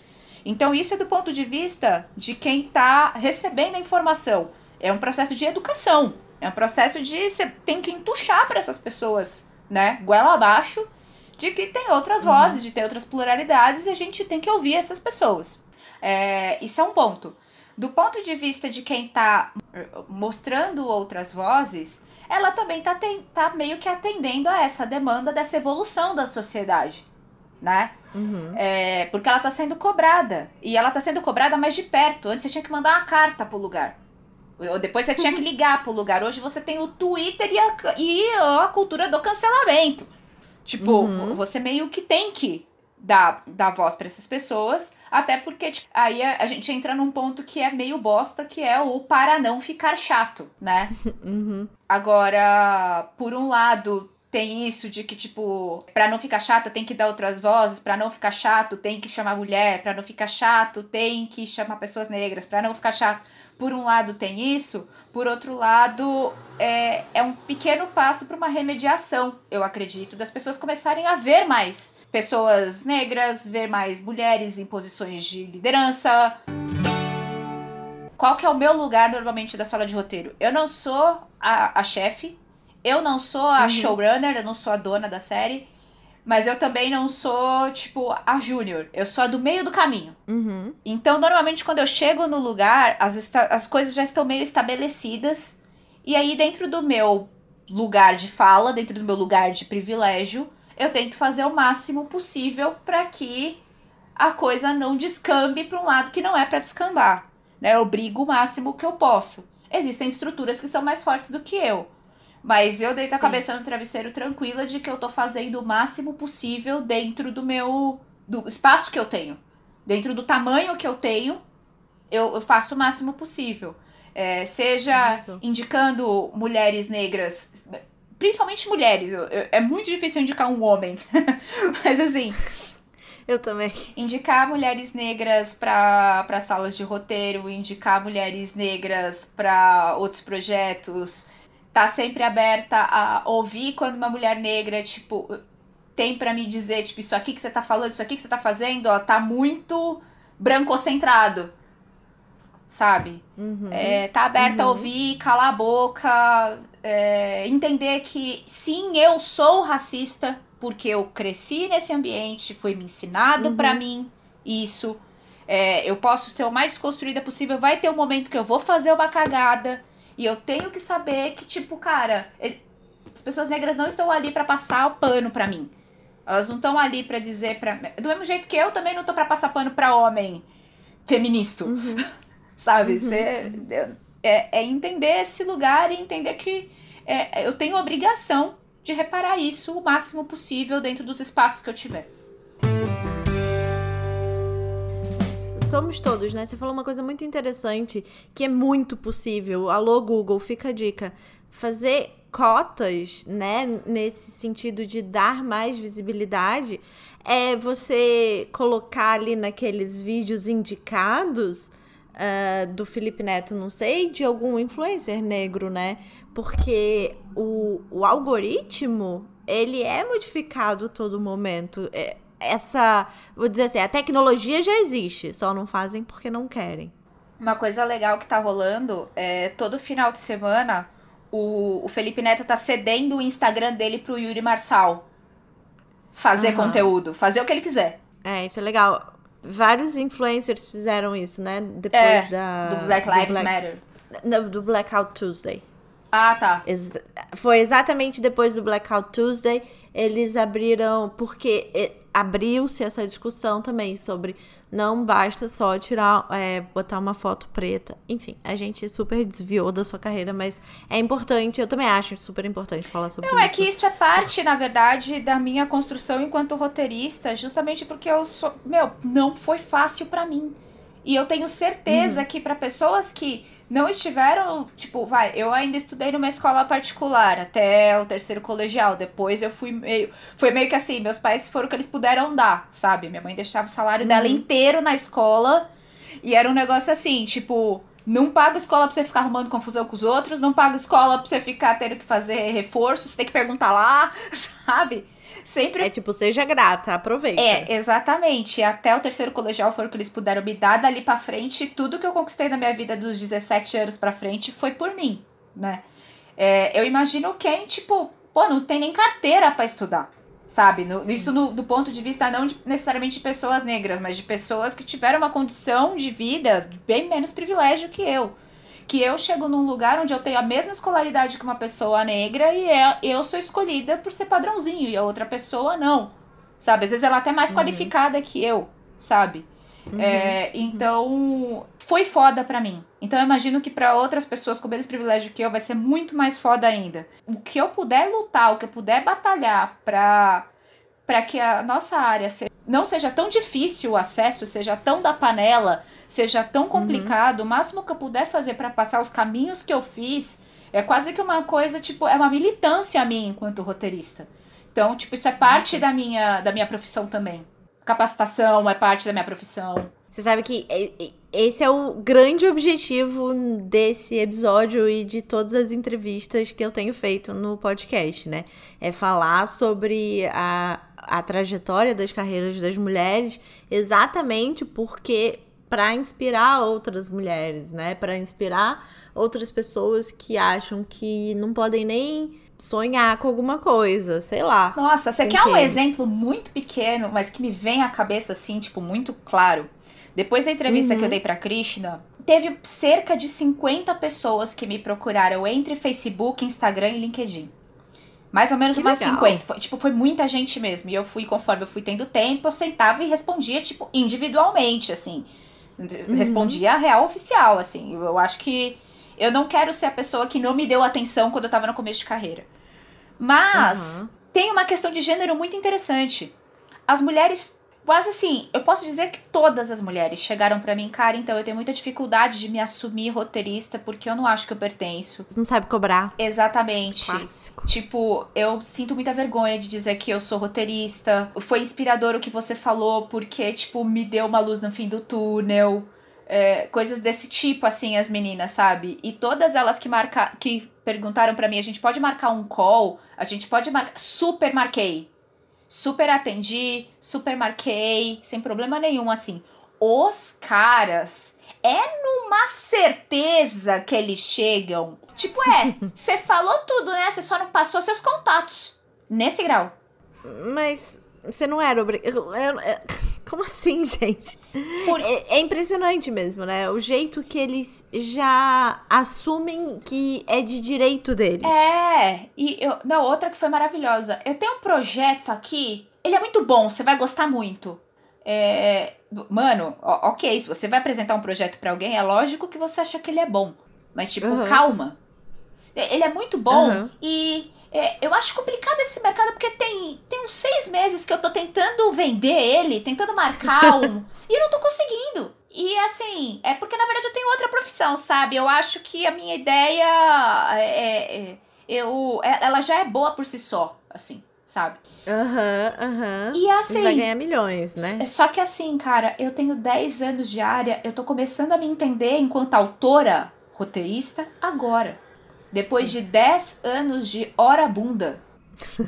Então, isso é do ponto de vista de quem está recebendo a informação. É um processo de educação. É um processo de você tem que entuchar para essas pessoas, né? Goela abaixo, de que tem outras uhum. vozes, de ter outras pluralidades, e a gente tem que ouvir essas pessoas. É, isso é um ponto. Do ponto de vista de quem está mostrando outras vozes, ela também está tá meio que atendendo a essa demanda dessa evolução da sociedade, né? Uhum. É, porque ela está sendo cobrada. E ela está sendo cobrada mais de perto. Antes você tinha que mandar uma carta pro lugar. Ou depois você tinha que ligar pro lugar. Hoje você tem o Twitter e a, e a cultura do cancelamento. Tipo, uhum. você meio que tem que dar, dar voz para essas pessoas, até porque tipo, aí a, a, gente entra num ponto que é meio bosta, que é o para não ficar chato, né? Uhum. Agora, por um lado, tem isso de que, tipo, pra não ficar chato tem que dar outras vozes, pra não ficar chato tem que chamar mulher, pra não ficar chato tem que chamar pessoas negras, pra não ficar chato. Por um lado tem isso, por outro lado é, é um pequeno passo para uma remediação, eu acredito, das pessoas começarem a ver mais pessoas negras, ver mais mulheres em posições de liderança. Qual que é o meu lugar normalmente da sala de roteiro? Eu não sou a, a chefe, eu não sou a uhum. showrunner, eu não sou a dona da série. Mas eu também não sou, tipo, a júnior. Eu sou a do meio do caminho. Uhum. Então, normalmente, quando eu chego no lugar, as, as coisas já estão meio estabelecidas. E aí, dentro do meu lugar de fala, dentro do meu lugar de privilégio, eu tento fazer o máximo possível para que a coisa não descambe para um lado que não é para descambar. Né? Eu brigo o máximo que eu posso. Existem estruturas que são mais fortes do que eu. Mas eu deito Sim. a cabeça no travesseiro tranquila de que eu tô fazendo o máximo possível dentro do meu. do espaço que eu tenho. Dentro do tamanho que eu tenho, eu, eu faço o máximo possível. É, seja Isso. indicando mulheres negras, principalmente mulheres. Eu, eu, é muito difícil indicar um homem. Mas assim. Eu também. Indicar mulheres negras para salas de roteiro, indicar mulheres negras para outros projetos tá sempre aberta a ouvir quando uma mulher negra, tipo, tem para me dizer, tipo, isso aqui que você tá falando, isso aqui que você tá fazendo, ó, tá muito brancocentrado. Sabe? Uhum. É, tá aberta uhum. a ouvir, calar a boca, é, entender que sim, eu sou racista, porque eu cresci nesse ambiente, foi me ensinado uhum. para mim isso. É, eu posso ser o mais desconstruída possível. Vai ter um momento que eu vou fazer uma cagada e eu tenho que saber que, tipo, cara, ele, as pessoas negras não estão ali para passar o pano para mim. Elas não estão ali para dizer para Do mesmo jeito que eu também não tô para passar pano para homem feminista. Uhum. Sabe? Uhum. Cê, é, é, entender esse lugar e entender que é, eu tenho obrigação de reparar isso o máximo possível dentro dos espaços que eu tiver. somos todos, né? Você falou uma coisa muito interessante que é muito possível. Alô, Google, fica a dica. Fazer cotas, né, nesse sentido de dar mais visibilidade, é você colocar ali naqueles vídeos indicados uh, do Felipe Neto, não sei, de algum influencer negro, né? Porque o, o algoritmo, ele é modificado todo momento. É, essa, vou dizer assim, a tecnologia já existe, só não fazem porque não querem. Uma coisa legal que tá rolando é todo final de semana o, o Felipe Neto tá cedendo o Instagram dele pro Yuri Marçal fazer uhum. conteúdo, fazer o que ele quiser. É, isso é legal. Vários influencers fizeram isso, né? Depois é, da. Do Black Lives do Black, Matter. No, do Blackout Tuesday. Ah, tá. Ex foi exatamente depois do Blackout Tuesday. Eles abriram. Porque abriu-se essa discussão também sobre não basta só tirar, é, botar uma foto preta. Enfim, a gente super desviou da sua carreira, mas é importante, eu também acho super importante falar sobre não, isso. Não, é que isso é parte, na verdade, da minha construção enquanto roteirista, justamente porque eu sou. Meu, não foi fácil para mim. E eu tenho certeza uhum. que para pessoas que não estiveram, tipo, vai, eu ainda estudei numa escola particular até o terceiro colegial. Depois eu fui meio. Foi meio que assim, meus pais foram o que eles puderam dar, sabe? Minha mãe deixava o salário uhum. dela inteiro na escola. E era um negócio assim, tipo, não paga escola pra você ficar arrumando confusão com os outros, não paga escola pra você ficar tendo que fazer reforço, você tem que perguntar lá, sabe? Sempre. É tipo, seja grata, aproveita. É, exatamente. Até o terceiro colegial foi o que eles puderam me dar. Dali pra frente, tudo que eu conquistei na minha vida dos 17 anos pra frente foi por mim, né? É, eu imagino quem, tipo, pô, não tem nem carteira para estudar, sabe? No, isso no, do ponto de vista não de, necessariamente de pessoas negras, mas de pessoas que tiveram uma condição de vida bem menos privilégio que eu que eu chego num lugar onde eu tenho a mesma escolaridade que uma pessoa negra e é, eu sou escolhida por ser padrãozinho e a outra pessoa não. Sabe? Às vezes ela é até mais uhum. qualificada que eu, sabe? Uhum. É, então, foi foda pra mim. Então, eu imagino que para outras pessoas com menos privilégio que eu vai ser muito mais foda ainda. O que eu puder lutar, o que eu puder batalhar pra para que a nossa área não seja tão difícil o acesso, seja tão da panela, seja tão uhum. complicado, uhum. o máximo que eu puder fazer para passar os caminhos que eu fiz é quase que uma coisa, tipo, é uma militância a mim enquanto roteirista. Então, tipo, isso é parte uhum. da minha, da minha profissão também. Capacitação é parte da minha profissão. Você sabe que esse é o grande objetivo desse episódio e de todas as entrevistas que eu tenho feito no podcast, né? É falar sobre a, a trajetória das carreiras das mulheres, exatamente porque para inspirar outras mulheres, né? Para inspirar outras pessoas que acham que não podem nem sonhar com alguma coisa, sei lá. Nossa, você quer um exemplo muito pequeno, mas que me vem à cabeça assim, tipo, muito claro? Depois da entrevista uhum. que eu uhum. dei pra Krishna, teve cerca de 50 pessoas que me procuraram entre Facebook, Instagram e LinkedIn. Mais ou menos que umas legal. 50. Foi, tipo, foi muita gente mesmo. E eu fui, conforme eu fui tendo tempo, eu sentava e respondia, tipo, individualmente, assim. Uhum. Respondia a real oficial, assim. Eu acho que eu não quero ser a pessoa que não me deu atenção quando eu tava no começo de carreira. Mas uhum. tem uma questão de gênero muito interessante. As mulheres quase assim, eu posso dizer que todas as mulheres chegaram para mim, cara, então eu tenho muita dificuldade de me assumir roteirista porque eu não acho que eu pertenço. Você não sabe cobrar. Exatamente. Clássico. Tipo, eu sinto muita vergonha de dizer que eu sou roteirista. Foi inspirador o que você falou porque, tipo, me deu uma luz no fim do túnel. É, coisas desse tipo, assim, as meninas, sabe? E todas elas que marca, que perguntaram para mim, a gente pode marcar um call? A gente pode marcar. Super marquei super atendi, super marquei, sem problema nenhum, assim. Os caras, é numa certeza que eles chegam. Tipo, é, você falou tudo, né? Você só não passou seus contatos. Nesse grau. Mas você não era obrigado. Como assim, gente? Por... É, é, impressionante mesmo, né? O jeito que eles já assumem que é de direito deles. É, e eu. Não, outra que foi maravilhosa. Eu tenho um projeto aqui, ele é muito bom, você vai gostar muito. É, mano, ok, se você vai apresentar um projeto para alguém, é lógico que você acha que ele é bom. Mas, tipo, uhum. calma. Ele é muito bom uhum. e é, eu acho complicado esse mercado porque tem, tem uns seis meses que eu tô tentando vender ele, tentando marcar um, e não tô conseguindo. E assim, é porque na verdade eu tenho outra profissão, sabe? Eu acho que a minha ideia é, é, é eu, é, ela já é boa por si só, assim, sabe? Aham, uhum, aham. Uhum. E assim. vai ganhar milhões, né? Só que assim, cara, eu tenho 10 anos de área, eu tô começando a me entender enquanto autora, roteirista, agora. Depois Sim. de 10 anos de hora bunda.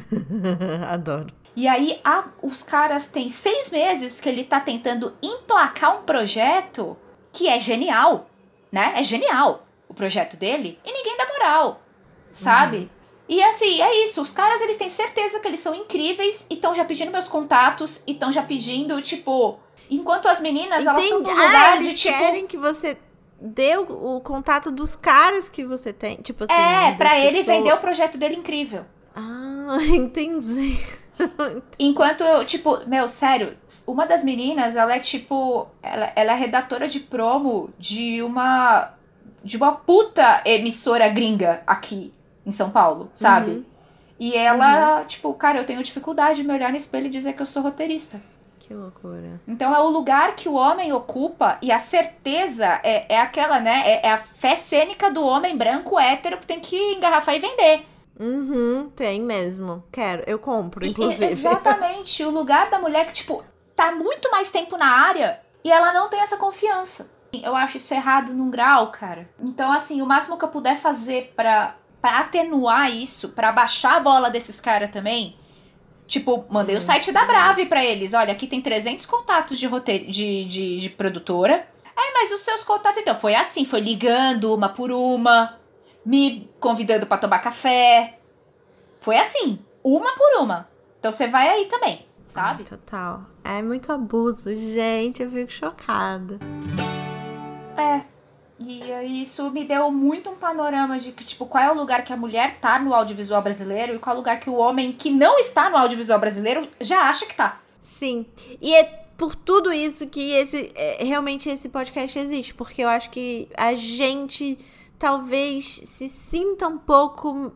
Adoro. E aí a, os caras têm seis meses que ele tá tentando emplacar um projeto que é genial, né? É genial o projeto dele e ninguém dá moral, sabe? Uhum. E assim, é isso. Os caras, eles têm certeza que eles são incríveis e estão já pedindo meus contatos e estão já pedindo, tipo... Enquanto as meninas, Entendi. elas estão no lugar ah, eles de, tipo... querem que você dê o, contato dos caras que você tem. Tipo assim. É, pra ele vender o projeto dele incrível. Ah, entendi. Enquanto eu, tipo, meu, sério, uma das meninas, ela é tipo. Ela, ela é redatora de promo de uma. De uma puta emissora gringa aqui em São Paulo, sabe? Uhum. E ela, uhum. tipo, cara, eu tenho dificuldade de me olhar no espelho e dizer que eu sou roteirista. Que loucura. Então é o lugar que o homem ocupa e a certeza é, é aquela, né? É, é a fé cênica do homem branco hétero que tem que engarrafar e vender. Uhum, tem mesmo. Quero, eu compro, inclusive. E, exatamente. o lugar da mulher que, tipo, tá muito mais tempo na área e ela não tem essa confiança. Eu acho isso errado num grau, cara. Então, assim, o máximo que eu puder fazer para pra atenuar isso, para baixar a bola desses caras também, Tipo, mandei o site da Brave para eles. Olha, aqui tem 300 contatos de, roteiro, de, de, de produtora. Aí, mas os seus contatos, então, foi assim, foi ligando uma por uma, me convidando para tomar café. Foi assim, uma por uma. Então você vai aí também, sabe? total. É muito abuso, gente, eu fico chocada. É, e isso me deu muito um panorama de que, tipo, qual é o lugar que a mulher tá no audiovisual brasileiro e qual é o lugar que o homem que não está no audiovisual brasileiro já acha que tá. Sim. E é por tudo isso que esse é, realmente esse podcast existe, porque eu acho que a gente talvez se sinta um pouco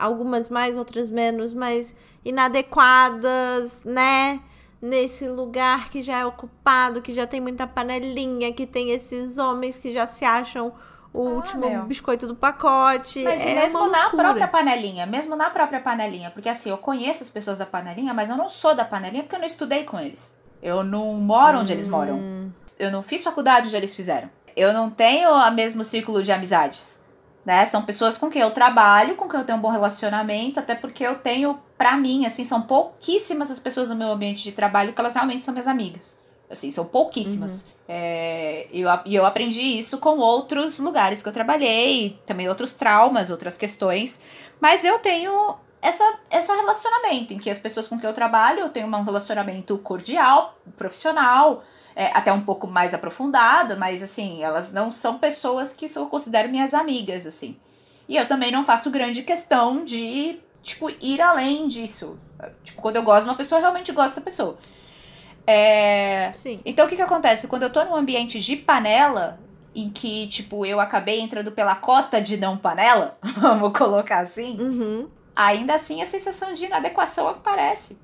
algumas mais, outras menos, mas inadequadas, né? Nesse lugar que já é ocupado, que já tem muita panelinha, que tem esses homens que já se acham o ah, último meu. biscoito do pacote. Mas é mesmo na própria panelinha, mesmo na própria panelinha, porque assim, eu conheço as pessoas da panelinha, mas eu não sou da panelinha porque eu não estudei com eles. Eu não moro onde hum. eles moram. Hum. Eu não fiz faculdade onde eles fizeram. Eu não tenho o mesmo círculo de amizades né? São pessoas com quem eu trabalho, com quem eu tenho um bom relacionamento, até porque eu tenho, para mim, assim, são pouquíssimas as pessoas no meu ambiente de trabalho que elas realmente são minhas amigas. Assim, são pouquíssimas. Uhum. É, e eu, eu aprendi isso com outros lugares que eu trabalhei, também outros traumas, outras questões. Mas eu tenho essa, esse relacionamento em que as pessoas com quem eu trabalho, eu tenho um relacionamento cordial, profissional, é, até um pouco mais aprofundado, mas assim, elas não são pessoas que eu considero minhas amigas, assim. E eu também não faço grande questão de, tipo, ir além disso. Tipo, quando eu gosto de uma pessoa, eu realmente gosto dessa pessoa. É... Sim. Então, o que que acontece? Quando eu tô num ambiente de panela, em que, tipo, eu acabei entrando pela cota de não panela, vamos colocar assim, uhum. ainda assim a sensação de inadequação aparece.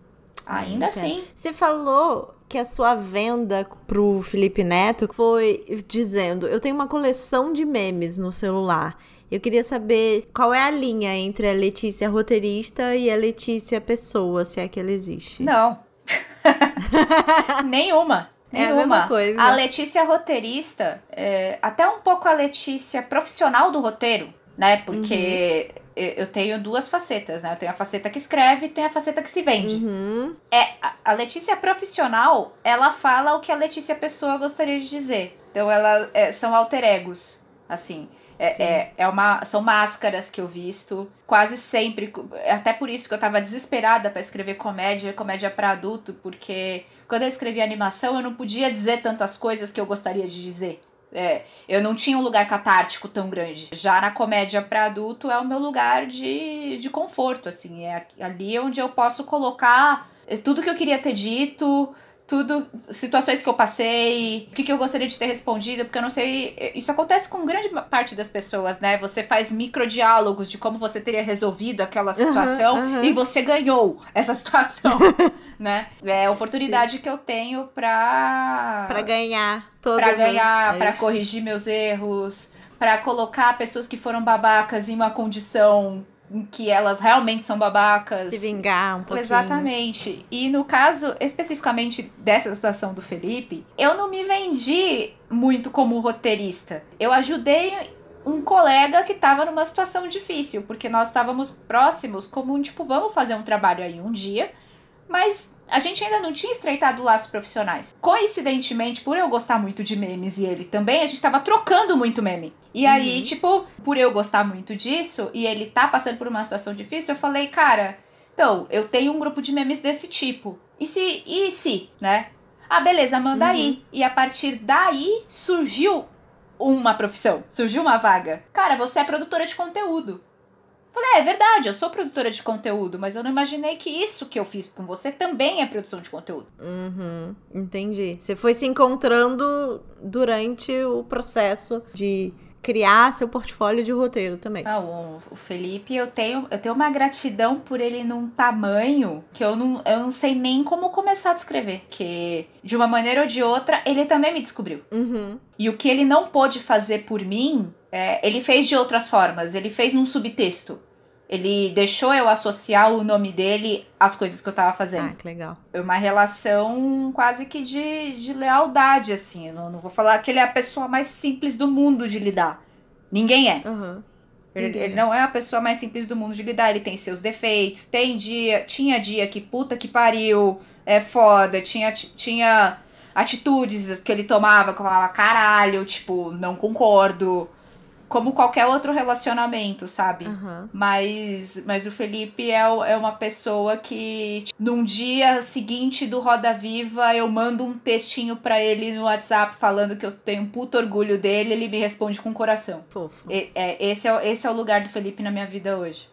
Ainda assim. Você falou que a sua venda pro Felipe Neto foi dizendo: Eu tenho uma coleção de memes no celular. Eu queria saber qual é a linha entre a Letícia roteirista e a Letícia pessoa, se é que ela existe. Não. Nenhuma. É a mesma coisa. A Letícia roteirista, é, até um pouco a Letícia profissional do roteiro, né? Porque uhum eu tenho duas facetas, né? Eu tenho a faceta que escreve e tenho a faceta que se vende. Uhum. É, a Letícia profissional, ela fala o que a Letícia pessoa gostaria de dizer. Então, ela é, são alter egos, assim. É, é, é, uma, são máscaras que eu visto. Quase sempre. Até por isso que eu tava desesperada para escrever comédia, comédia para adulto, porque quando eu escrevi animação, eu não podia dizer tantas coisas que eu gostaria de dizer. É, eu não tinha um lugar catártico tão grande. Já na comédia para adulto é o meu lugar de, de conforto, assim. É ali onde eu posso colocar tudo que eu queria ter dito, tudo, situações que eu passei, o que, que eu gostaria de ter respondido, porque eu não sei. Isso acontece com grande parte das pessoas, né? Você faz microdiálogos de como você teria resolvido aquela situação uhum, uhum. e você ganhou essa situação, né? É a oportunidade Sim. que eu tenho pra. Pra ganhar todas Pra ganhar, as... pra corrigir meus erros, pra colocar pessoas que foram babacas em uma condição que elas realmente são babacas. Se vingar um pouquinho. Exatamente. E no caso especificamente dessa situação do Felipe, eu não me vendi muito como roteirista. Eu ajudei um colega que estava numa situação difícil, porque nós estávamos próximos, como um tipo, vamos fazer um trabalho aí um dia, mas a gente ainda não tinha estreitado laços profissionais. Coincidentemente, por eu gostar muito de memes e ele também, a gente tava trocando muito meme. E uhum. aí, tipo, por eu gostar muito disso e ele tá passando por uma situação difícil, eu falei, cara, então, eu tenho um grupo de memes desse tipo. E se, e se, né? Ah, beleza, manda uhum. aí. E a partir daí surgiu uma profissão, surgiu uma vaga. Cara, você é produtora de conteúdo. Falei, é, verdade, eu sou produtora de conteúdo, mas eu não imaginei que isso que eu fiz com você também é produção de conteúdo. Uhum, entendi. Você foi se encontrando durante o processo de criar seu portfólio de roteiro também. Não, o Felipe, eu tenho, eu tenho uma gratidão por ele num tamanho que eu não, eu não sei nem como começar a descrever. Que, de uma maneira ou de outra, ele também me descobriu. Uhum. E o que ele não pôde fazer por mim, é, ele fez de outras formas. Ele fez num subtexto. Ele deixou eu associar o nome dele às coisas que eu tava fazendo. Ah, que legal. É uma relação quase que de, de lealdade, assim. Eu não, não vou falar que ele é a pessoa mais simples do mundo de lidar. Ninguém é. Uhum. Ele, ele, não é a pessoa mais simples do mundo de lidar. Ele tem seus defeitos. Tem dia. Tinha dia que puta que pariu. É foda. Tinha, tinha atitudes que ele tomava que eu falava, caralho, tipo, não concordo como qualquer outro relacionamento, sabe? Uhum. Mas, mas o Felipe é, é uma pessoa que, tipo, num dia seguinte do Roda Viva, eu mando um textinho para ele no WhatsApp falando que eu tenho um puto orgulho dele, ele me responde com coração. Fofo. E, é, esse, é, esse é o lugar do Felipe na minha vida hoje.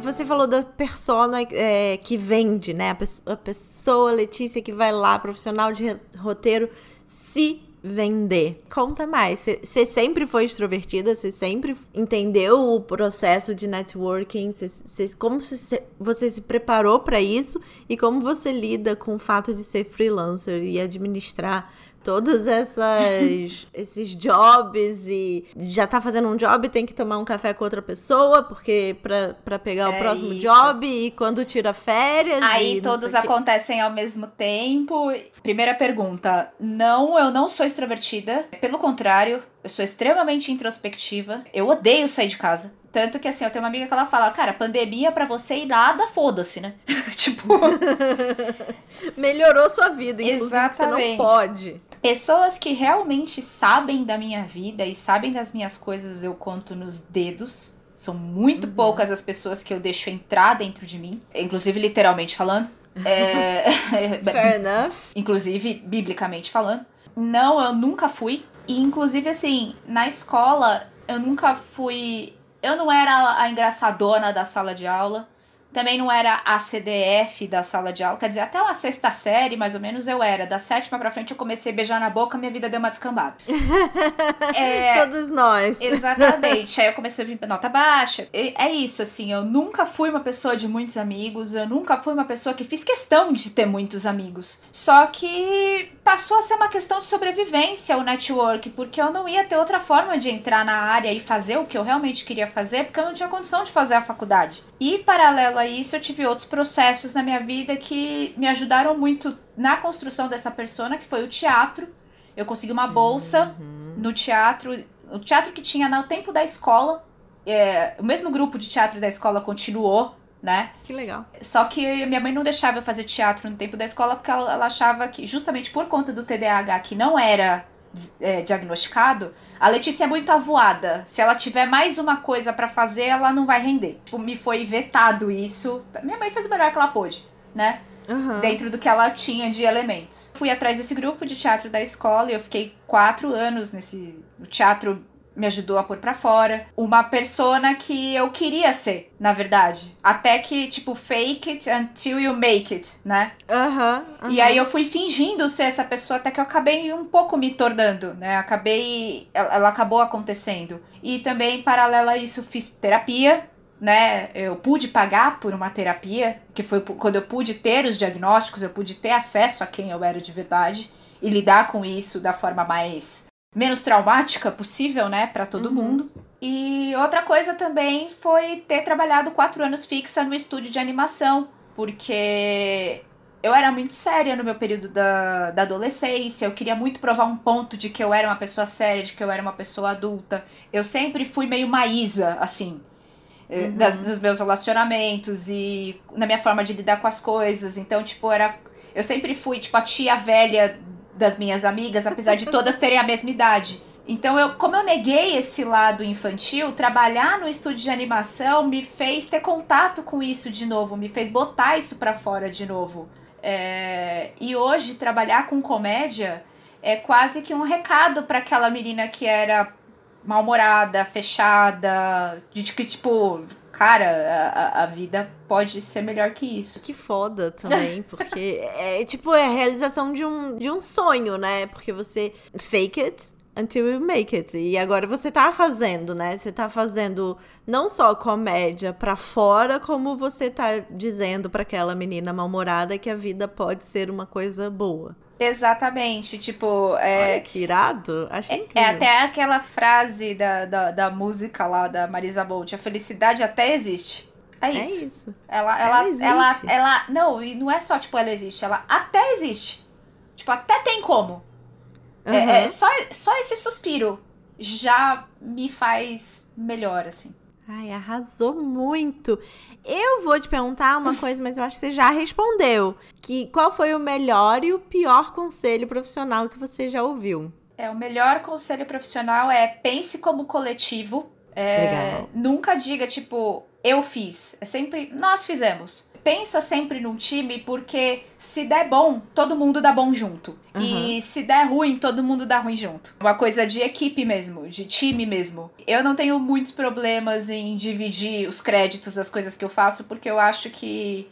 Você falou da persona é, que vende, né? A pessoa, a pessoa, Letícia, que vai lá, profissional de roteiro, se vender. Conta mais. Você sempre foi extrovertida? Você sempre entendeu o processo de networking? Cê, cê, como cê, você se preparou para isso? E como você lida com o fato de ser freelancer e administrar todos essas, esses jobs e já tá fazendo um job tem que tomar um café com outra pessoa porque para pegar é o próximo isso. job e quando tira férias aí todos acontecem ao mesmo tempo primeira pergunta não eu não sou extrovertida pelo contrário eu sou extremamente introspectiva eu odeio sair de casa tanto que assim, eu tenho uma amiga que ela fala, cara, pandemia para você e nada, foda-se, né? tipo. Melhorou sua vida, inclusive, Exatamente. você não pode. Pessoas que realmente sabem da minha vida e sabem das minhas coisas, eu conto nos dedos. São muito uhum. poucas as pessoas que eu deixo entrar dentro de mim, inclusive literalmente falando. É... Fair enough. Inclusive, biblicamente falando. Não, eu nunca fui. E, inclusive, assim, na escola, eu nunca fui eu não era a engraçadona da sala de aula. Também não era a CDF da sala de aula. Quer dizer, até uma sexta série, mais ou menos, eu era. Da sétima pra frente eu comecei a beijar na boca, minha vida deu uma descambada. é, Todos nós. Exatamente. Aí eu comecei a vir nota baixa. É isso, assim, eu nunca fui uma pessoa de muitos amigos. Eu nunca fui uma pessoa que fiz questão de ter muitos amigos. Só que passou a ser uma questão de sobrevivência o network, porque eu não ia ter outra forma de entrar na área e fazer o que eu realmente queria fazer, porque eu não tinha condição de fazer a faculdade. E paralelo a isso, eu tive outros processos na minha vida que me ajudaram muito na construção dessa persona, que foi o teatro. Eu consegui uma bolsa uhum. no teatro, o teatro que tinha no tempo da escola. É, o mesmo grupo de teatro da escola continuou, né? Que legal. Só que minha mãe não deixava eu fazer teatro no tempo da escola porque ela, ela achava que, justamente por conta do TDAH que não era é, diagnosticado, a Letícia é muito avoada. Se ela tiver mais uma coisa para fazer, ela não vai render. Tipo, me foi vetado isso. Minha mãe fez o melhor que ela pôde, né? Uhum. Dentro do que ela tinha de elementos. Fui atrás desse grupo de teatro da escola e eu fiquei quatro anos nesse teatro me ajudou a pôr pra fora. Uma persona que eu queria ser, na verdade. Até que, tipo, fake it until you make it, né? Aham. Uhum, uhum. E aí eu fui fingindo ser essa pessoa até que eu acabei um pouco me tornando, né? Acabei. Ela acabou acontecendo. E também, paralelo a isso, fiz terapia. Né, eu pude pagar por uma terapia, que foi quando eu pude ter os diagnósticos, eu pude ter acesso a quem eu era de verdade e lidar com isso da forma mais menos traumática possível, né, para todo uhum. mundo. E outra coisa também foi ter trabalhado quatro anos fixa no estúdio de animação, porque eu era muito séria no meu período da, da adolescência, eu queria muito provar um ponto de que eu era uma pessoa séria, de que eu era uma pessoa adulta. Eu sempre fui meio maísa, assim, eh, uhum. das, nos meus relacionamentos e na minha forma de lidar com as coisas. Então, tipo, era. Eu sempre fui, tipo, a tia velha das minhas amigas, apesar de todas terem a mesma idade. Então, eu, como eu neguei esse lado infantil, trabalhar no estúdio de animação me fez ter contato com isso de novo, me fez botar isso para fora de novo. É, e hoje, trabalhar com comédia é quase que um recado para aquela menina que era mal-humorada, fechada, de que, tipo, cara, a, a vida pode ser melhor que isso. Que foda também, porque é tipo é a realização de um, de um sonho, né? Porque você fake it until you make it. E agora você tá fazendo, né? Você tá fazendo não só comédia pra fora, como você tá dizendo para aquela menina mal-humorada que a vida pode ser uma coisa boa. Exatamente, tipo. É, Olha que irado. Acho é, incrível. É até aquela frase da, da, da música lá da Marisa Bolt: a felicidade até existe. É, é isso. É isso. Ela, ela, ela, existe. ela, ela. Não, e não é só, tipo, ela existe, ela até existe. Tipo, até tem como. Uhum. É, é, só, só esse suspiro já me faz melhor, assim. Ai, arrasou muito. Eu vou te perguntar uma coisa, mas eu acho que você já respondeu. Que qual foi o melhor e o pior conselho profissional que você já ouviu? É, o melhor conselho profissional é pense como coletivo. É, Legal. Nunca diga, tipo, eu fiz. É sempre nós fizemos pensa sempre num time porque se der bom, todo mundo dá bom junto. Uhum. E se der ruim, todo mundo dá ruim junto. Uma coisa de equipe mesmo, de time mesmo. Eu não tenho muitos problemas em dividir os créditos das coisas que eu faço porque eu acho que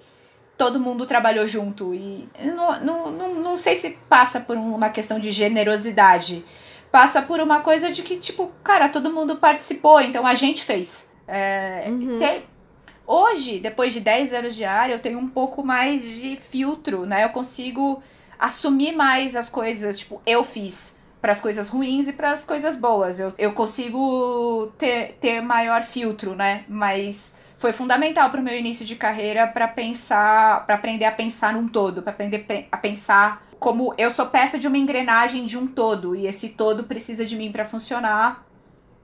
todo mundo trabalhou junto. E não, não, não, não sei se passa por uma questão de generosidade. Passa por uma coisa de que, tipo, cara, todo mundo participou, então a gente fez. É, Uhum. tem- hoje, depois de 10 anos de área, eu tenho um pouco mais de filtro, né? Eu consigo assumir mais as coisas, tipo, eu fiz para as coisas ruins e para as coisas boas. Eu, eu consigo ter, ter maior filtro, né? Mas foi fundamental para o meu início de carreira para pensar, para aprender a pensar num todo, para aprender a pensar como eu sou peça de uma engrenagem de um todo e esse todo precisa de mim para funcionar,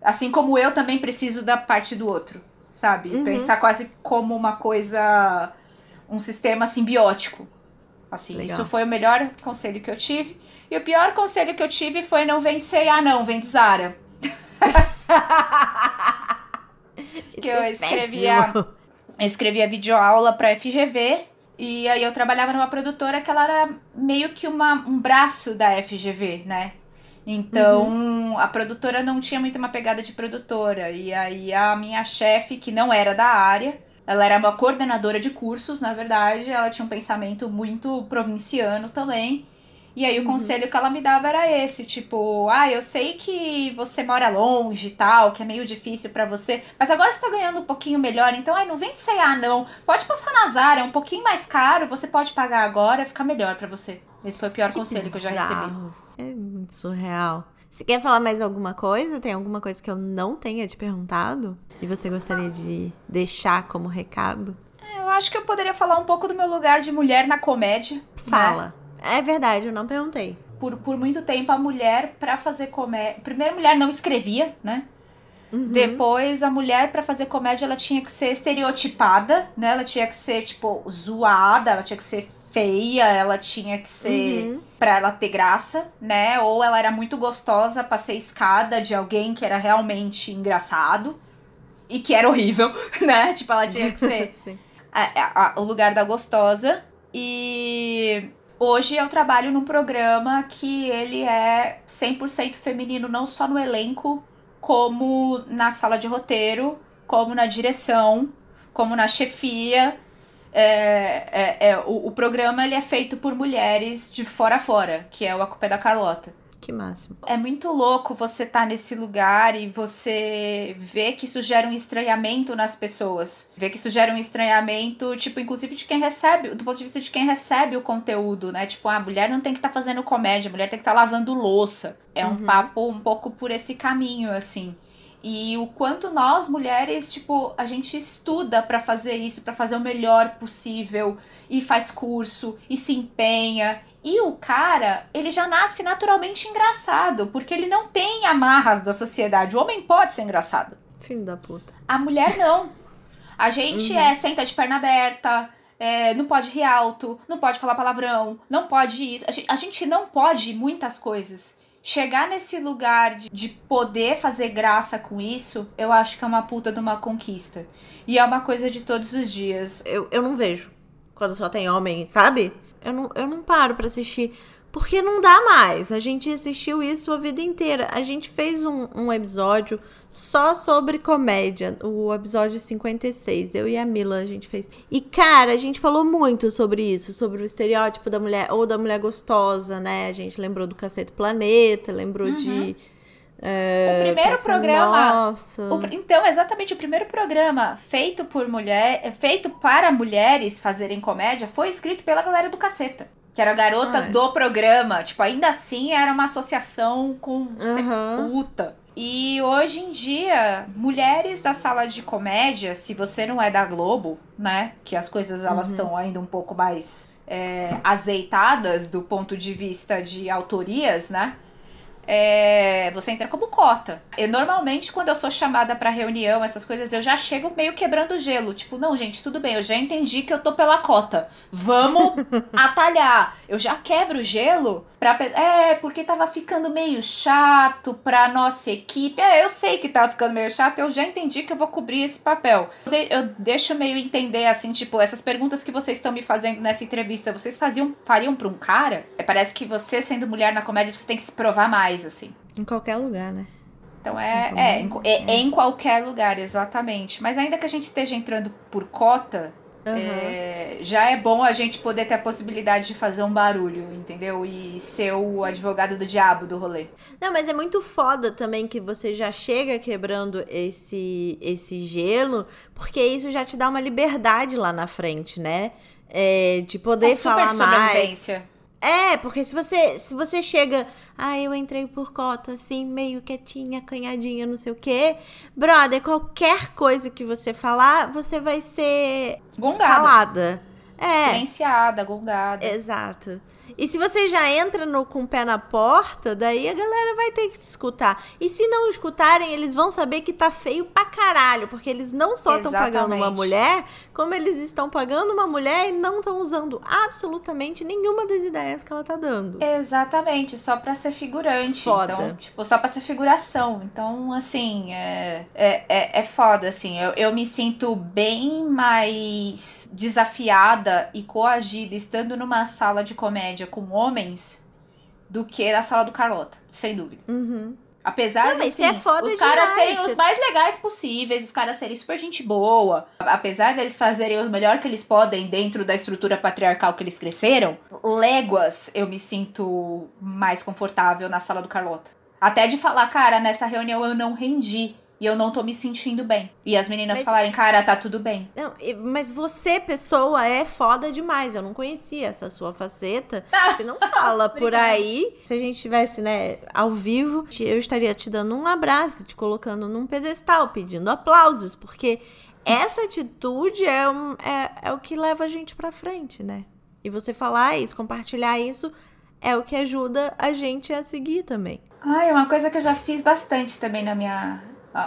assim como eu também preciso da parte do outro, sabe? Uhum. Pensar quase como uma coisa, um sistema simbiótico. Assim, Legal. isso foi o melhor conselho que eu tive. E o pior conselho que eu tive foi não vende C&A não, vende Zara. Isso eu é escrevia-. Eu escrevia videoaula pra FGV e aí eu trabalhava numa produtora que ela era meio que uma, um braço da FGV, né? Então a produtora não tinha muito uma pegada de produtora. E aí a minha chefe, que não era da área, ela era uma coordenadora de cursos, na verdade, ela tinha um pensamento muito provinciano também. E aí o Uhum. conselho que ela me dava era esse, tipo, ah, eu sei que você mora longe e tal, que é meio difícil pra você, mas agora você tá ganhando um pouquinho melhor, então, ai, não vem de C&A não. Pode passar na Zara, é um pouquinho mais caro, você pode pagar agora, fica melhor pra você. Esse foi o pior conselho que eu já recebi. É muito surreal. Você quer falar mais alguma coisa? Tem alguma coisa que eu não tenha te perguntado? E você gostaria de deixar como recado? Eu acho que eu poderia falar um pouco do meu lugar de mulher na comédia. né? Fala. É verdade, eu não perguntei. Por, por muito tempo, a mulher, pra fazer comédia. Primeiro, a mulher não escrevia, né? Uhum. Depois, a mulher, pra fazer comédia, ela tinha que ser estereotipada, né? Ela tinha que ser, tipo, zoada, ela tinha que ser feia, ela tinha que ser. Uhum. pra ela ter graça, né? Ou ela era muito gostosa pra ser escada de alguém que era realmente engraçado e que era horrível, né? Tipo, ela tinha que ser Sim. a- a- o lugar da gostosa. E hoje eu trabalho num programa que ele é 100% feminino, não só no elenco, como na sala de roteiro, como na direção, como na chefia. É, é- é, o, o programa ele é feito por mulheres de fora a fora, que é o A Culpa é da Carlota. Que máximo. É muito louco você estar nesse lugar e você ver que isso gera um estranhamento nas pessoas. Ver que isso gera um estranhamento, tipo, inclusive de quem recebe, do ponto de vista de quem recebe o conteúdo, né? Tipo, a mulher não tem que estar fazendo comédia, a mulher tem que estar lavando louça. É um Uhum. papo um pouco por esse caminho, assim. E o quanto nós, mulheres, tipo, a gente estuda pra fazer isso, pra fazer o melhor possível, e faz curso, e se empenha. E o cara, ele já nasce naturalmente engraçado, porque ele não tem amarras da sociedade. O homem pode ser engraçado. Filho da puta. A mulher não. A gente Uhum. é senta de perna aberta, é, não pode rir alto, não pode falar palavrão, não pode isso. A gente, a gente não pode muitas coisas. Chegar nesse lugar de, de poder fazer graça com isso, eu acho que é uma puta de uma conquista. E é uma coisa de todos os dias. Eu, eu não vejo quando só tem homem, sabe? Eu não, eu não paro pra assistir. Porque não dá mais. A gente assistiu isso a vida inteira. A gente fez um, um episódio só sobre comédia. O episódio 56. Eu e a Mila a gente fez. E, cara, a gente falou muito sobre isso. Sobre o estereótipo da mulher. Ou da mulher gostosa, né? A gente lembrou do Cacete Planeta. Lembrou de... é, O primeiro programa- Nossa. O então, exatamente, o primeiro programa feito por mulher, é, feito para mulheres fazerem comédia, foi escrito pela galera do Caceta. Que eram garotas Ah, é. do programa. Tipo, ainda assim era uma associação com Aham. puta. E hoje em dia, mulheres da sala de comédia, se você não é da Globo, né? Que as coisas elas Uhum. estão ainda um pouco mais é, azeitadas do ponto de vista de autorias, né? É, você entra como cota. E normalmente, quando eu sou chamada pra reunião, essas coisas, eu já chego meio quebrando o gelo. Tipo, não, gente, tudo bem, eu já entendi que eu tô pela cota. Vamos atalhar. Eu já quebro o gelo pra. É, porque tava ficando meio chato pra nossa equipe. É, eu sei que tava ficando meio chato, eu já entendi que eu vou cobrir esse papel. Eu deixo meio entender, assim, tipo, essas perguntas que vocês estão me fazendo nessa entrevista, vocês faziam, fariam pra um cara? É, Parece que você, sendo mulher na comédia, você tem que se provar mais, assim. Em qualquer lugar, né? Então é, Em é, em, é, é em qualquer lugar, exatamente. Mas ainda que a gente esteja entrando por cota, Uhum. É, já é bom a gente poder ter a possibilidade de fazer um barulho, entendeu? E ser o advogado do diabo do rolê. Não, mas é muito foda também que você já chega quebrando esse, esse gelo, porque isso já te dá uma liberdade lá na frente, né? É, de poder é falar mais. É, porque se você, se você chega, ah, eu entrei por cota, assim, meio quietinha, acanhadinha, não sei o quê. Brother, qualquer coisa que você falar, você vai ser Gongada. calada. É. Silenciada, gongada. Exato. E se você já entra no, com o pé na porta, daí a galera vai ter que te escutar. E se não escutarem, eles vão saber que tá feio pra caralho. Porque eles não só estão pagando uma mulher, como eles estão pagando uma mulher e não estão usando absolutamente nenhuma das ideias que ela tá dando. Exatamente, só pra ser figurante. Foda. Então, tipo, só pra ser figuração. Então, assim, é, é, é, é foda, assim. Eu, eu me sinto bem mais desafiada e coagida estando numa sala de comédia com homens do que na sala do Carlota, sem dúvida. Uhum. Apesar não, de assim, é os caras serem os mais legais possíveis, os caras serem super gente boa, apesar deles fazerem o melhor que eles podem dentro da estrutura patriarcal que eles cresceram, léguas eu me sinto mais confortável na sala do Carlota. Até de falar, cara, nessa reunião eu não rendi e eu não tô me sentindo bem. E as meninas mas, falarem, cara, tá tudo bem. Não, mas você, pessoa, é foda demais. Eu não conhecia essa sua faceta. Ah, você não fala por aí. Se a gente tivesse, né, ao vivo, eu estaria te dando um abraço, te colocando num pedestal, pedindo aplausos, porque essa atitude é, um, é, é o que leva a gente pra frente, né? E você falar isso, compartilhar isso, é o que ajuda a gente a seguir também. Ai, é uma coisa que eu já fiz bastante também na minha,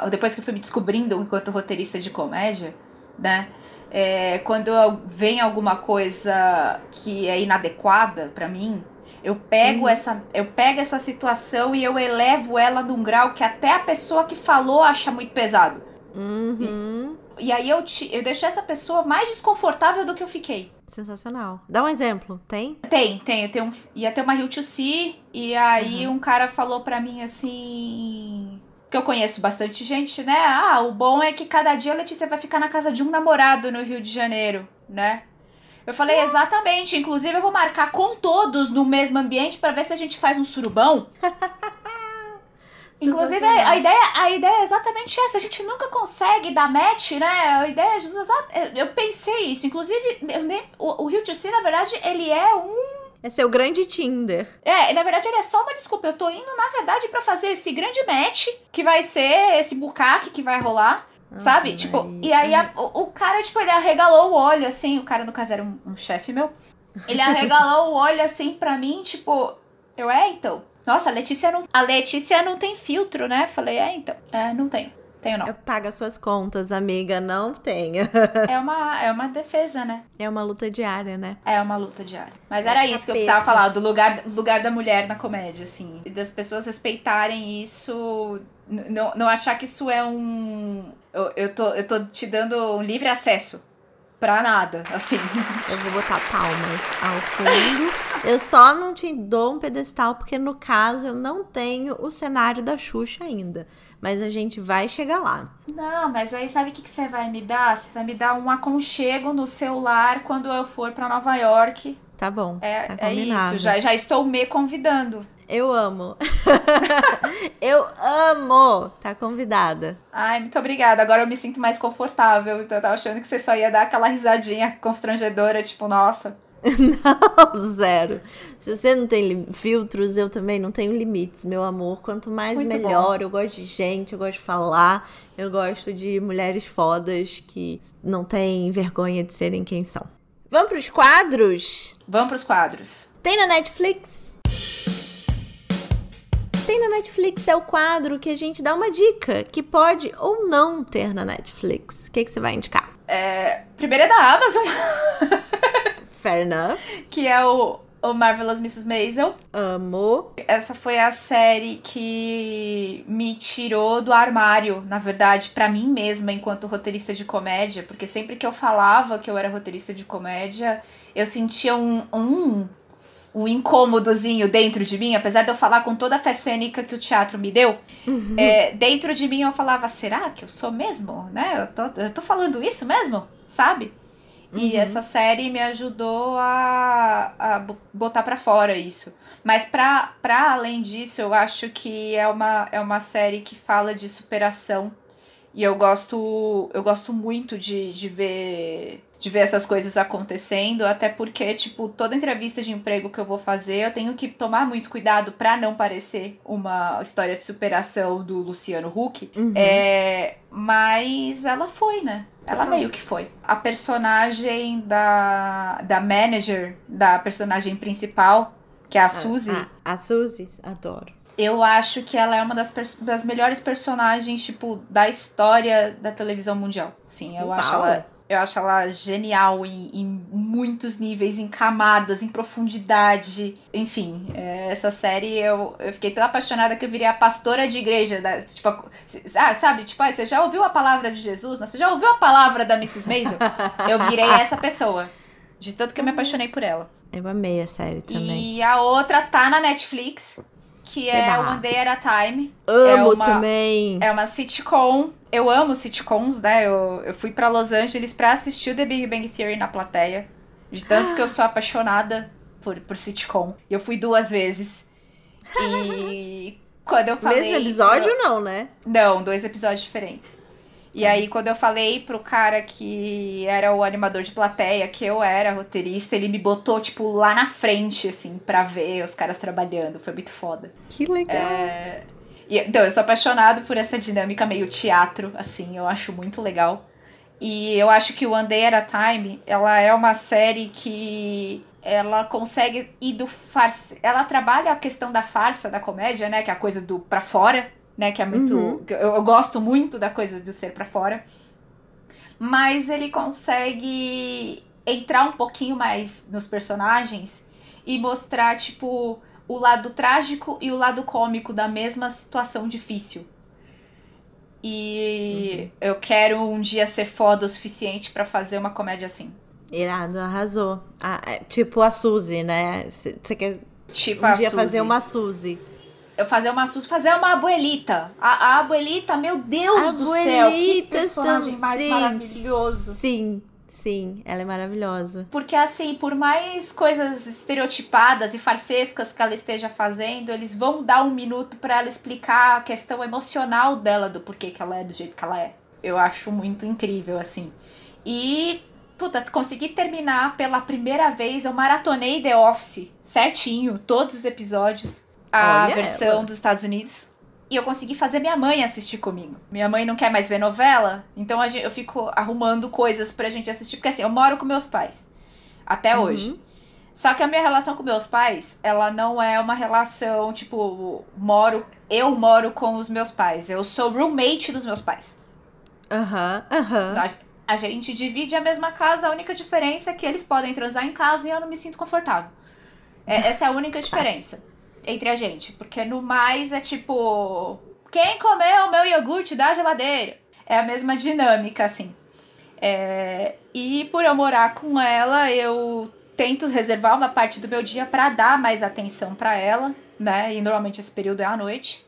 depois que eu fui me descobrindo enquanto roteirista de comédia, né? É, quando vem alguma coisa que é inadequada para mim, eu pego uhum. essa eu pego essa situação e eu elevo ela num grau que até a pessoa que falou acha muito pesado. Uhum. E, e, aí eu, te, eu deixo essa pessoa mais desconfortável do que eu fiquei. Sensacional. Dá um exemplo, tem? Tem, tem. Eu tenho um, ia ter uma Rio to See, e aí uhum. um cara falou pra mim assim que eu conheço bastante gente, né? Ah, o bom é que cada dia a Letícia vai ficar na casa de um namorado no Rio de Janeiro, né? Eu falei What? exatamente, inclusive eu vou marcar com todos no mesmo ambiente para ver se a gente faz um surubão. Inclusive, a, ideia, a ideia é exatamente essa. A gente nunca consegue dar match, né? A ideia é Eu pensei isso. Inclusive, eu nem, o, o Rio de Janeiro, na verdade, ele é um é seu grande Tinder. É, na verdade ele é só uma desculpa. Eu tô indo, na verdade, para fazer esse grande match, que vai ser esse bucaque que vai rolar. Sabe? Tipo, e aí a, o, o, cara, tipo, ele arregalou o olho, assim. O cara, no caso, era um, um chefe meu. Ele arregalou o olho, assim, pra mim, tipo... Eu, é, então. Nossa, a Letícia não... A Letícia não tem filtro, né? Falei, é, então. É, não tenho. Tenho não. Paga suas contas, amiga, não tenha. é, uma, é uma defesa, né? É uma luta diária, né? É uma luta diária. Mas era é isso que eu precisava falar, do lugar, lugar da mulher na comédia, assim. E das pessoas respeitarem isso, não, não achar que isso é um... Eu, eu, tô, eu tô te dando um livre acesso pra nada, assim. Eu vou botar palmas ao fundo. Eu só não te dou um pedestal porque, no caso, eu não tenho o cenário da Xuxa ainda mas a gente vai chegar lá. Não, mas aí sabe o que, que você vai me dar? Você vai me dar um aconchego no celular quando eu for para Nova York. Tá bom. É, tá é isso, já, já estou me convidando. Eu amo. eu amo. Tá convidada. Ai, muito obrigada. Agora eu me sinto mais confortável. Então eu tava achando que você só ia dar aquela risadinha constrangedora, tipo, nossa. não, zero. Se você não tem filtros, eu também não tenho limites, meu amor. Quanto mais Muito melhor. Bom. Eu gosto de gente, eu gosto de falar, eu gosto de mulheres fodas que não têm vergonha de serem quem são. Vamos pros quadros? Vamos pros quadros. Tem na Netflix? Tem na Netflix é o quadro que a gente dá uma dica que pode ou não ter na Netflix. O que, que você vai indicar? É, primeiro é da Amazon. Fair enough. Que é o, o Marvelous Mrs. Maisel. Amo. Essa foi a série que me tirou do armário, na verdade, para mim mesma, enquanto roteirista de comédia. Porque sempre que eu falava que eu era roteirista de comédia, eu sentia um, um, um incômodozinho dentro de mim, apesar de eu falar com toda a fé cênica que o teatro me deu. Uhum. É, dentro de mim eu falava, será que eu sou mesmo? Né? Eu tô, eu tô falando isso mesmo? Sabe? Uhum. E essa série me ajudou a, a botar para fora isso. Mas para além disso, eu acho que é uma, é uma série que fala de superação. E eu gosto, eu gosto muito de, de ver de ver essas coisas acontecendo, até porque, tipo, toda entrevista de emprego que eu vou fazer, eu tenho que tomar muito cuidado para não parecer uma história de superação do Luciano Huck. Uhum. É, mas ela foi, né? Ela meio que foi. A personagem da, da manager, da personagem principal, que é a, a Suzy. A, a Suzy, adoro. Eu acho que ela é uma das, das melhores personagens, tipo, da história da televisão mundial. Sim, eu Uau. acho ela eu acho ela genial em, em, muitos níveis, em camadas, em profundidade. Enfim, é, essa série eu, eu fiquei tão apaixonada que eu virei a pastora de igreja. Da, tipo, ah, sabe? Tipo, ah, você já ouviu a palavra de Jesus? Você já ouviu a palavra da Mrs. Maisel? eu virei essa pessoa. De tanto que eu me apaixonei por ela. Eu amei a série também. E a outra tá na Netflix que é Eba. One Day at a Time. Amo é uma, também. É uma sitcom. Eu amo sitcoms, né? Eu, eu fui para Los Angeles para assistir o The Big Bang Theory na plateia. De tanto que eu sou apaixonada por, por sitcom. Eu fui duas vezes. E quando eu falei. Mesmo episódio, eu... não, né? Não, dois episódios diferentes. E aí, quando eu falei pro cara que era o animador de plateia, que eu era roteirista, ele me botou, tipo, lá na frente, assim, pra ver os caras trabalhando. Foi muito foda. Que legal. É... Então, eu sou apaixonado por essa dinâmica meio teatro, assim, eu acho muito legal. E eu acho que o One Day at a Time, ela é uma série que ela consegue ir do farsa. Ela trabalha a questão da farsa, da comédia, né? Que é a coisa do pra fora né? Que é muito. Uhum. Eu, eu, gosto muito da coisa do ser para fora. Mas ele consegue entrar um pouquinho mais nos personagens e mostrar, tipo, o lado trágico e o lado cômico da mesma situação difícil. E uhum. eu quero um dia ser foda o suficiente para fazer uma comédia assim. Irado, arrasou. Ah, é, tipo a Suzy, né? Você quer tipo um dia Suzy. fazer uma Suzy eu fazer uma sus fazer uma abuelita. A, a abuelita, meu Deus do céu, que personagem mais sim, maravilhoso. Sim, sim, ela é maravilhosa. Porque assim, por mais coisas estereotipadas e farsescas que ela esteja fazendo, eles vão dar um minuto para ela explicar a questão emocional dela do porquê que ela é do jeito que ela é. Eu acho muito incrível assim. E puta, consegui terminar pela primeira vez, eu maratonei The Office certinho, todos os episódios a Olha versão ela. dos Estados Unidos. E eu consegui fazer minha mãe assistir comigo. Minha mãe não quer mais ver novela, então eu fico arrumando coisas pra gente assistir. Porque assim, eu moro com meus pais. Até uhum. hoje. Só que a minha relação com meus pais, ela não é uma relação, tipo, moro. Eu moro com os meus pais. Eu sou roommate dos meus pais. Aham, uhum, aham. Uhum. A, a gente divide a mesma casa, a única diferença é que eles podem transar em casa e eu não me sinto confortável. É, essa é a única diferença entre a gente. Porque no mais é tipo. Quem comeu o meu iogurte da geladeira? É a mesma dinâmica, assim. É, e por eu morar com ela, eu tento reservar uma parte do meu dia para dar mais atenção para ela, né? E normalmente esse período é à noite.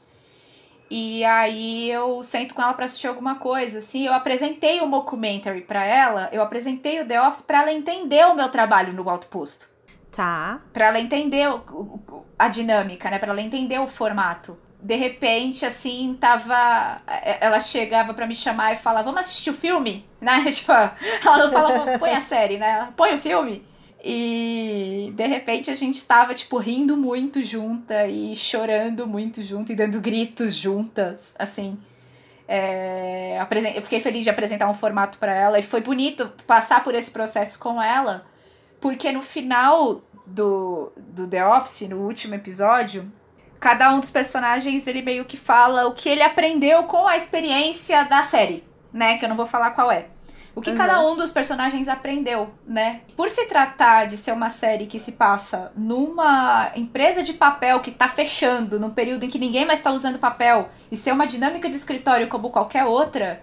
E aí eu sento com ela para assistir alguma coisa, assim. Eu apresentei o mockumentary para ela, eu apresentei o The Office para ela entender o meu trabalho no alto posto. Tá. Pra ela entender o, a dinâmica, né? Pra ela entender o formato. De repente, assim, tava. É, ela chegava para me chamar e falava, vamos assistir o filme? Né? Tipo, ela não falava, põe a série, né? Põe o filme. E de repente a gente tava, tipo, rindo muito junta e chorando muito junto e dando gritos juntas, assim. É, eu fiquei feliz de apresentar um formato para ela e foi bonito passar por esse processo com ela, porque no final do, do The Office, no último episódio, cada um dos personagens ele meio que fala o que ele aprendeu com a experiência da série, né? Que eu não vou falar qual é. O que uhum. cada um dos personagens aprendeu, né? Por se tratar de ser uma série que se passa numa empresa de papel que tá fechando, num período em que ninguém mais tá usando papel, e ser uma dinâmica de escritório como qualquer outra,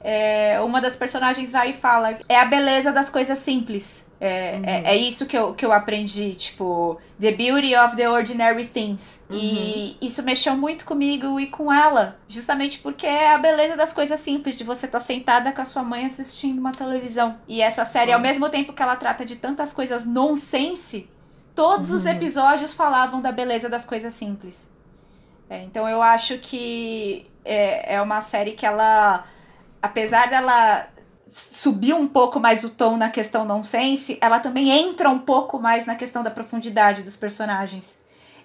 é, uma das personagens vai e fala: é a beleza das coisas simples. É, uhum. é, é, isso que eu, que eu aprendi, tipo, The Beauty of the Ordinary Things. Uhum. E isso mexeu muito comigo e com ela, justamente porque é a beleza das coisas simples, de você estar tá sentada com a sua mãe assistindo uma televisão. E essa série, ao mesmo tempo que ela trata de tantas coisas nonsense, todos uhum. os episódios falavam da beleza das coisas simples. É, então eu acho que é, é uma série que ela, apesar dela subir um pouco mais o tom na questão nonsense, ela também entra um pouco mais na questão da profundidade dos personagens.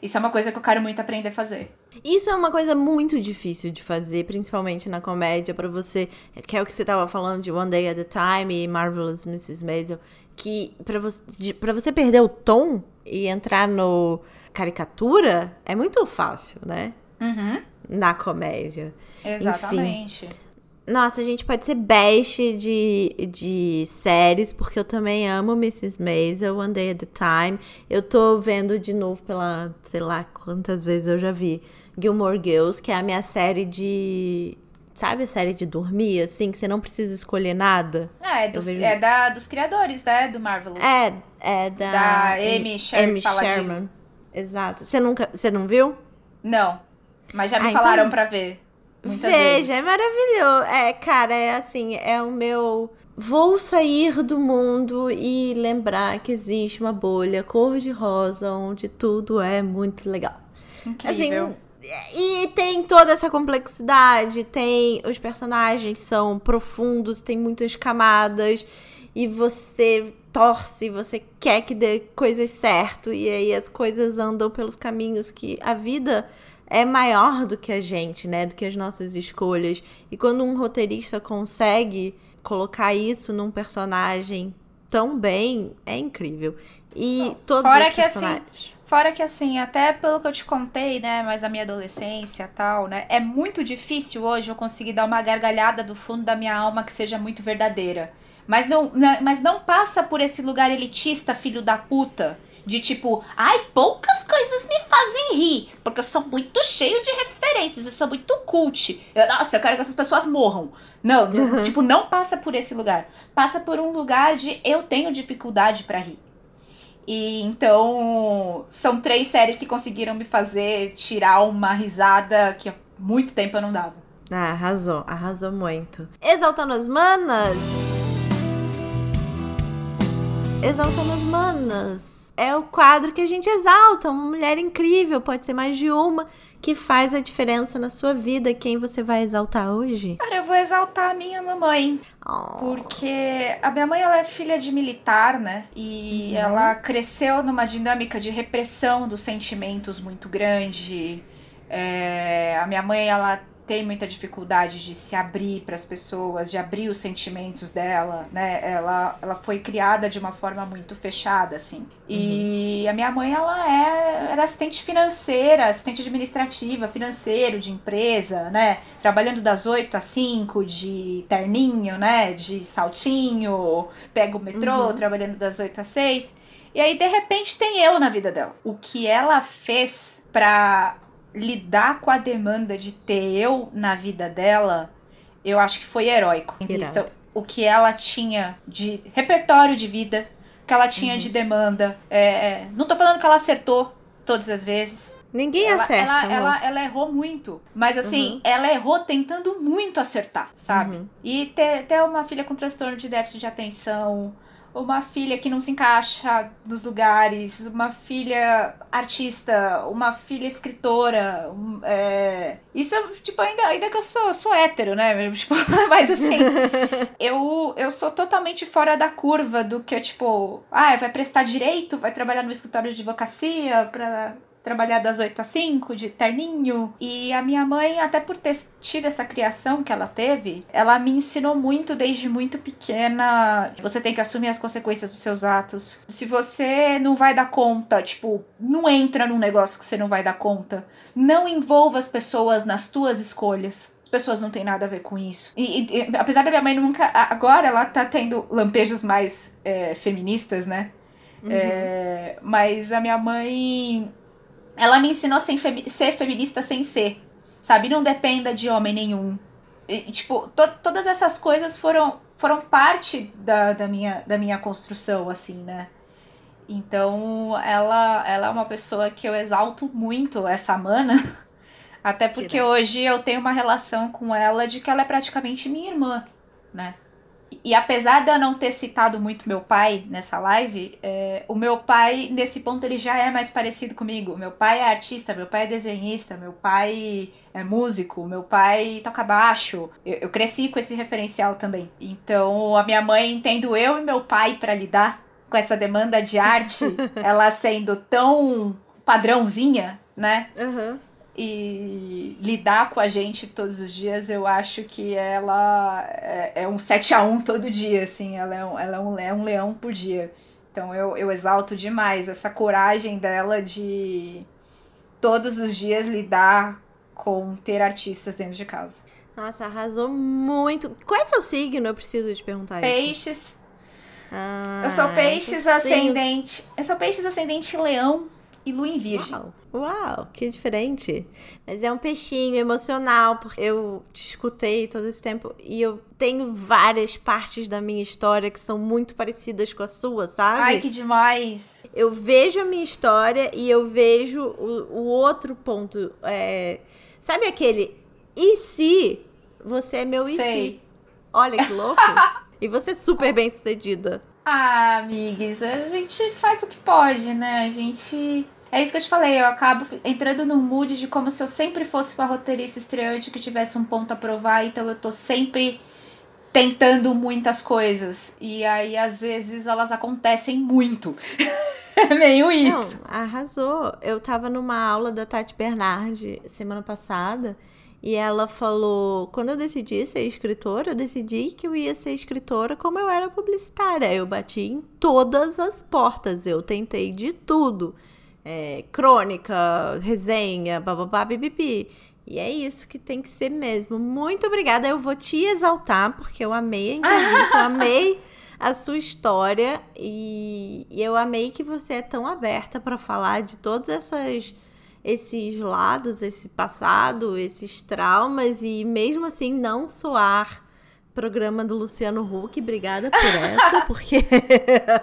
Isso é uma coisa que eu quero muito aprender a fazer. Isso é uma coisa muito difícil de fazer, principalmente na comédia, para você, que é o que você tava falando de One Day at a Time e Marvelous Mrs. Maisel, que para você, pra você perder o tom e entrar no caricatura é muito fácil, né? Uhum. Na comédia. Exatamente. Enfim, nossa, a gente pode ser best de, de séries, porque eu também amo Mrs. Maisel, One Day at a Time. Eu tô vendo de novo pela, sei lá quantas vezes eu já vi, Gilmore Girls, que é a minha série de... Sabe a série de dormir, assim, que você não precisa escolher nada? Ah, é, dos, vejo... é da, dos criadores, né, do Marvelous. É, é da... Da Amy, Sher Amy Sherman. Exato. Você nunca... Você não viu? Não, mas já me ah, então falaram então... pra ver. Muitas Veja, vezes. é maravilhoso. É, cara, é assim, é o meu. Vou sair do mundo e lembrar que existe uma bolha cor-de-rosa onde tudo é muito legal. Incrível. Assim, e tem toda essa complexidade, tem os personagens são profundos, tem muitas camadas e você torce, você quer que dê coisas certo e aí as coisas andam pelos caminhos que a vida é maior do que a gente, né? Do que as nossas escolhas. E quando um roteirista consegue colocar isso num personagem tão bem, é incrível. E todos Fora os personagens. Que, assim, fora que assim, até pelo que eu te contei, né, mas da minha adolescência tal, né, é muito difícil hoje eu conseguir dar uma gargalhada do fundo da minha alma que seja muito verdadeira. Mas não, mas não passa por esse lugar elitista, filho da puta, de tipo, ai, poucas coisas me fazem rir, porque eu sou muito cheio de referências, eu sou muito cult. Eu, nossa, eu quero que essas pessoas morram. Não, uhum. tipo, não passa por esse lugar. Passa por um lugar de eu tenho dificuldade para rir. E então, são três séries que conseguiram me fazer tirar uma risada que há muito tempo eu não dava. Ah, arrasou, arrasou muito. Exaltando as manas! Exaltando as manas! É o quadro que a gente exalta, uma mulher incrível, pode ser mais de uma, que faz a diferença na sua vida. Quem você vai exaltar hoje? Cara, eu vou exaltar a minha mamãe. Oh. Porque a minha mãe, ela é filha de militar, né? E uhum. ela cresceu numa dinâmica de repressão dos sentimentos muito grande. É, a minha mãe, ela tem muita dificuldade de se abrir para as pessoas, de abrir os sentimentos dela, né? Ela, ela foi criada de uma forma muito fechada, assim. E uhum. a minha mãe, ela é, era assistente financeira, assistente administrativa, financeiro de empresa, né? Trabalhando das 8 às 5, de terninho, né? De saltinho, pega o metrô, uhum. trabalhando das 8 às 6. E aí, de repente, tem eu na vida dela. O que ela fez para lidar com a demanda de ter eu na vida dela, eu acho que foi heróico. Então, o que ela tinha de repertório de vida, que ela tinha uhum. de demanda. É, é, não tô falando que ela acertou todas as vezes. Ninguém ela, acerta. Ela, ela, ela, errou muito. Mas assim, uhum. ela errou tentando muito acertar, sabe? Uhum. E ter, ter uma filha com transtorno de déficit de atenção, uma filha que não se encaixa nos lugares, uma filha artista, uma filha escritora. Um, é... Isso, tipo, ainda, ainda que eu sou, sou hétero, né? Tipo, mas assim, eu, eu sou totalmente fora da curva do que, tipo, ah, vai prestar direito, vai trabalhar no escritório de advocacia pra trabalhar das 8 às 5, de terninho. E a minha mãe, até por ter tido essa criação que ela teve, ela me ensinou muito desde muito pequena. Você tem que assumir as consequências dos seus atos. Se você não vai dar conta, tipo, não entra num negócio que você não vai dar conta. Não envolva as pessoas nas tuas escolhas As pessoas não têm nada a ver com isso. E, e, apesar da minha mãe nunca. Agora ela tá tendo lampejos mais é, feministas, né? Uhum. É, mas a minha mãe ela me ensinou a ser, femi ser feminista sem ser. Sabe? Não dependa de homem nenhum. E, tipo, to todas essas coisas foram, foram parte da, da, minha, da minha construção, assim, né? Então, ela, ela é uma pessoa que eu exalto muito, essa mana. Até porque hoje eu tenho uma relação com ela de que ela é praticamente minha irmã, né? E apesar de eu não ter citado muito meu pai nessa live, é, o meu pai, nesse ponto, ele já é mais parecido comigo. Meu pai é artista, meu pai é desenhista, meu pai é músico, meu pai toca baixo. Eu, eu cresci com esse referencial também. Então, a minha mãe, entendo eu e meu pai para lidar com essa demanda de arte, ela sendo tão padrãozinha, né? Uhum e lidar com a gente todos os dias, eu acho que ela é, é um 7 a 1 todo dia, assim, ela é um, ela é um, é um leão por dia. Então eu, eu exalto demais essa coragem dela de todos os dias lidar com ter artistas dentro de casa. Nossa, arrasou muito. Qual é seu signo? Eu preciso te perguntar peixes. isso. Peixes. Ah, eu sou peixes ascendente. Eu sou peixes ascendente leão e lua em virgem. Uau, uau, que diferente. Mas é um peixinho emocional, porque eu te escutei todo esse tempo e eu tenho várias partes da minha história que são muito parecidas com a sua, sabe? Ai, que demais! Eu vejo a minha história e eu vejo o, o outro ponto. É, sabe aquele e se você é meu e Sei. se? Olha que louco! e você é super bem sucedida. Ah, amigues, a gente faz o que pode, né? A gente. É isso que eu te falei, eu acabo entrando no mood de como se eu sempre fosse uma roteirista estreante que tivesse um ponto a provar, então eu tô sempre tentando muitas coisas. E aí, às vezes, elas acontecem muito. é meio isso. Não, arrasou. Eu tava numa aula da Tati Bernardi semana passada. E ela falou: quando eu decidi ser escritora, eu decidi que eu ia ser escritora como eu era publicitária. Eu bati em todas as portas, eu tentei de tudo. É, crônica, resenha, bababá, bibibi. E é isso que tem que ser mesmo. Muito obrigada. Eu vou te exaltar, porque eu amei a entrevista, eu amei a sua história e, e eu amei que você é tão aberta para falar de todas essas esses lados, esse passado, esses traumas e mesmo assim não soar programa do Luciano Huck. Obrigada por essa, porque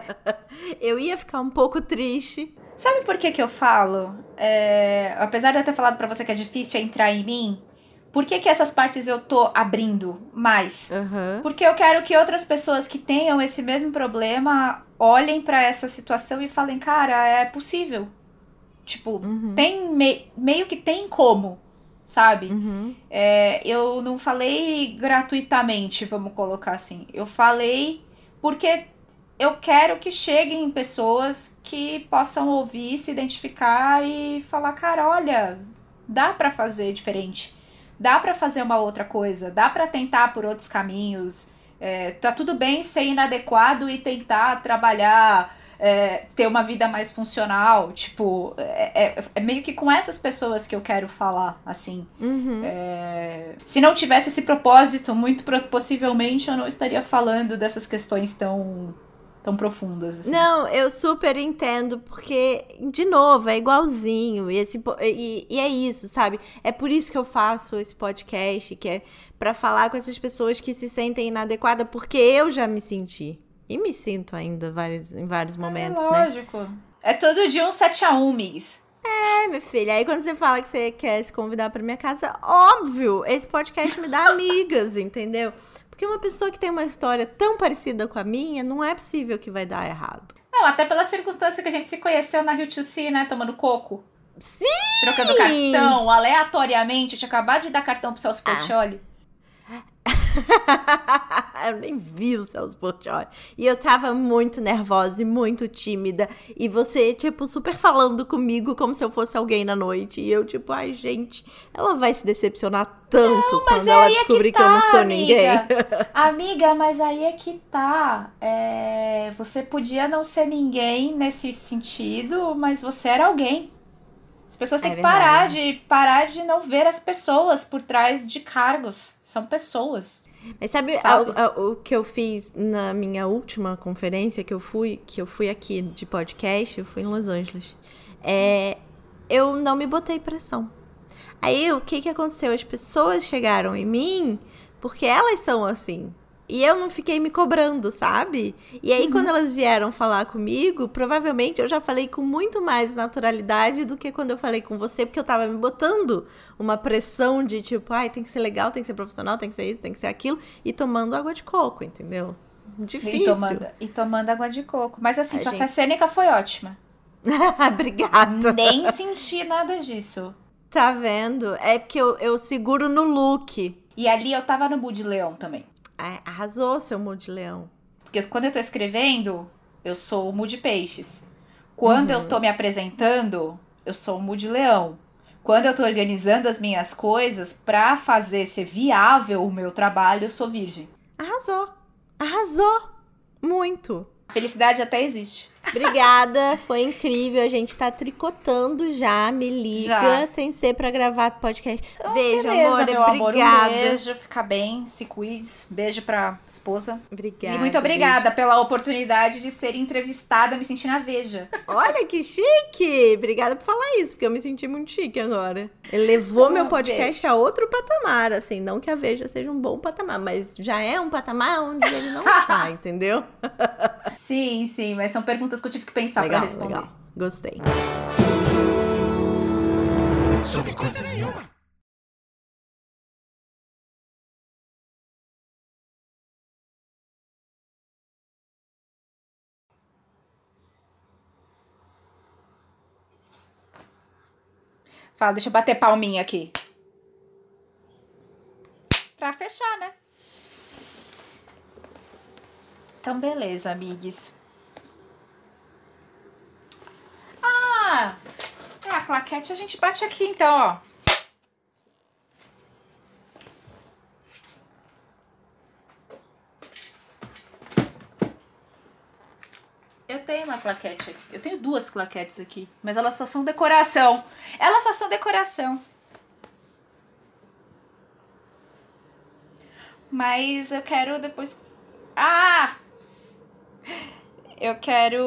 eu ia ficar um pouco triste. Sabe por que que eu falo? É, apesar de eu ter falado para você que é difícil entrar em mim, por que, que essas partes eu tô abrindo mais? Uhum. Porque eu quero que outras pessoas que tenham esse mesmo problema olhem para essa situação e falem, cara, é possível. Tipo, uhum. tem me, meio que tem como, sabe? Uhum. É, eu não falei gratuitamente, vamos colocar assim. Eu falei porque eu quero que cheguem pessoas que possam ouvir, se identificar e falar, cara, olha, dá para fazer diferente. Dá para fazer uma outra coisa, dá para tentar por outros caminhos. É, tá tudo bem ser inadequado e tentar trabalhar é, ter uma vida mais funcional. Tipo, é, é, é, meio que com essas pessoas que eu quero falar, assim. Uhum. É, se não tivesse esse propósito, muito possivelmente eu não estaria falando dessas questões tão tão profundas. Assim. Não, eu super entendo, porque, de novo, é igualzinho. E, esse, e, e, é isso, sabe? É por isso que eu faço esse podcast, que é para falar com essas pessoas que se sentem inadequadas, porque eu já me senti. E me sinto ainda vários, em vários é momentos, é, lógico. né? É todo dia um 7 a 1 Migs. É, minha filha. Aí quando você fala que você quer se convidar pra minha casa, óbvio, esse podcast me dá amigas, entendeu? Porque uma pessoa que tem uma história tão parecida com a minha, não é possível que vai dar errado. Não, até pela circunstância que a gente se conheceu na Rio 2C, né? Tomando coco. Sim! Trocando cartão, aleatoriamente. Eu tinha acabado de dar cartão pro Celso Portioli. Eu nem vi o Celso Portioli. E eu tava muito nervosa e muito tímida. E você, tipo, super falando comigo como se eu fosse alguém na noite. E eu, tipo, ai, gente, ela vai se decepcionar tanto não, quando ela é descobrir que, tá, que, eu não sou amiga. ninguém. amiga, mas aí é que tá. É, você podia não ser ninguém nesse sentido, mas você era alguém. As pessoas têm é que parar de, parar de não ver as pessoas por trás de cargos. São pessoas. Mas sabe, sabe? A, a, o que eu fiz na minha última conferência que eu fui, que eu fui aqui de podcast, eu fui em Los Angeles. É, eu não me botei pressão. Aí o que que aconteceu? As pessoas chegaram em mim Porque elas são assim. E eu não fiquei me cobrando, sabe? E aí, uhum. quando elas vieram falar comigo, provavelmente eu já falei com muito mais naturalidade do que quando eu falei com você, porque eu tava me botando uma pressão de tipo, ai, tem que ser legal, tem que ser profissional, tem que ser isso, tem que ser aquilo, e tomando água de coco, entendeu? Difícil. E tomando, e tomando água de coco. Mas assim, a sua gente... cênica foi ótima. Obrigada. Nem senti nada disso. Tá vendo? É porque eu, eu seguro no look. E ali eu tava no mood leão também. É, arrasou seu mood leão. Porque quando eu tô escrevendo, eu sou o mood peixes. Quando uhum. eu tô me apresentando, eu sou o mood leão. Quando eu tô organizando as minhas coisas para fazer ser viável o meu trabalho, eu sou virgem. Arrasou. Arrasou. Muito. Felicidade até existe. Obrigada, foi incrível. A gente tá tricotando já. Me liga, já. sem ser pra gravar podcast. Então, beijo, beleza, amor. Meu obrigada. Amor, um beijo, fica bem, se cuide. Beijo pra esposa. Obrigada. E muito obrigada beijo. pela oportunidade de ser entrevistada, me senti na Veja. Olha que chique! Obrigada por falar isso, porque eu me senti muito chique agora. Elevou oh, meu podcast beijo. a outro patamar, assim. Não que a Veja seja um bom patamar, mas já é um patamar onde ele não tá, entendeu? sim, sim, mas são perguntas perguntas que eu tive que pensar legal, pra responder. Legal. Gostei. Sobre coisa nenhuma. Fala, deixa eu bater palminha aqui. Pra fechar, né? Então, beleza, amigos. Ah, a claquete a gente bate aqui então, ó. Eu tenho uma claquete. Eu tenho duas claquetes aqui, mas elas só são decoração. Elas só são decoração. Mas eu quero depois. Ah! Eu quero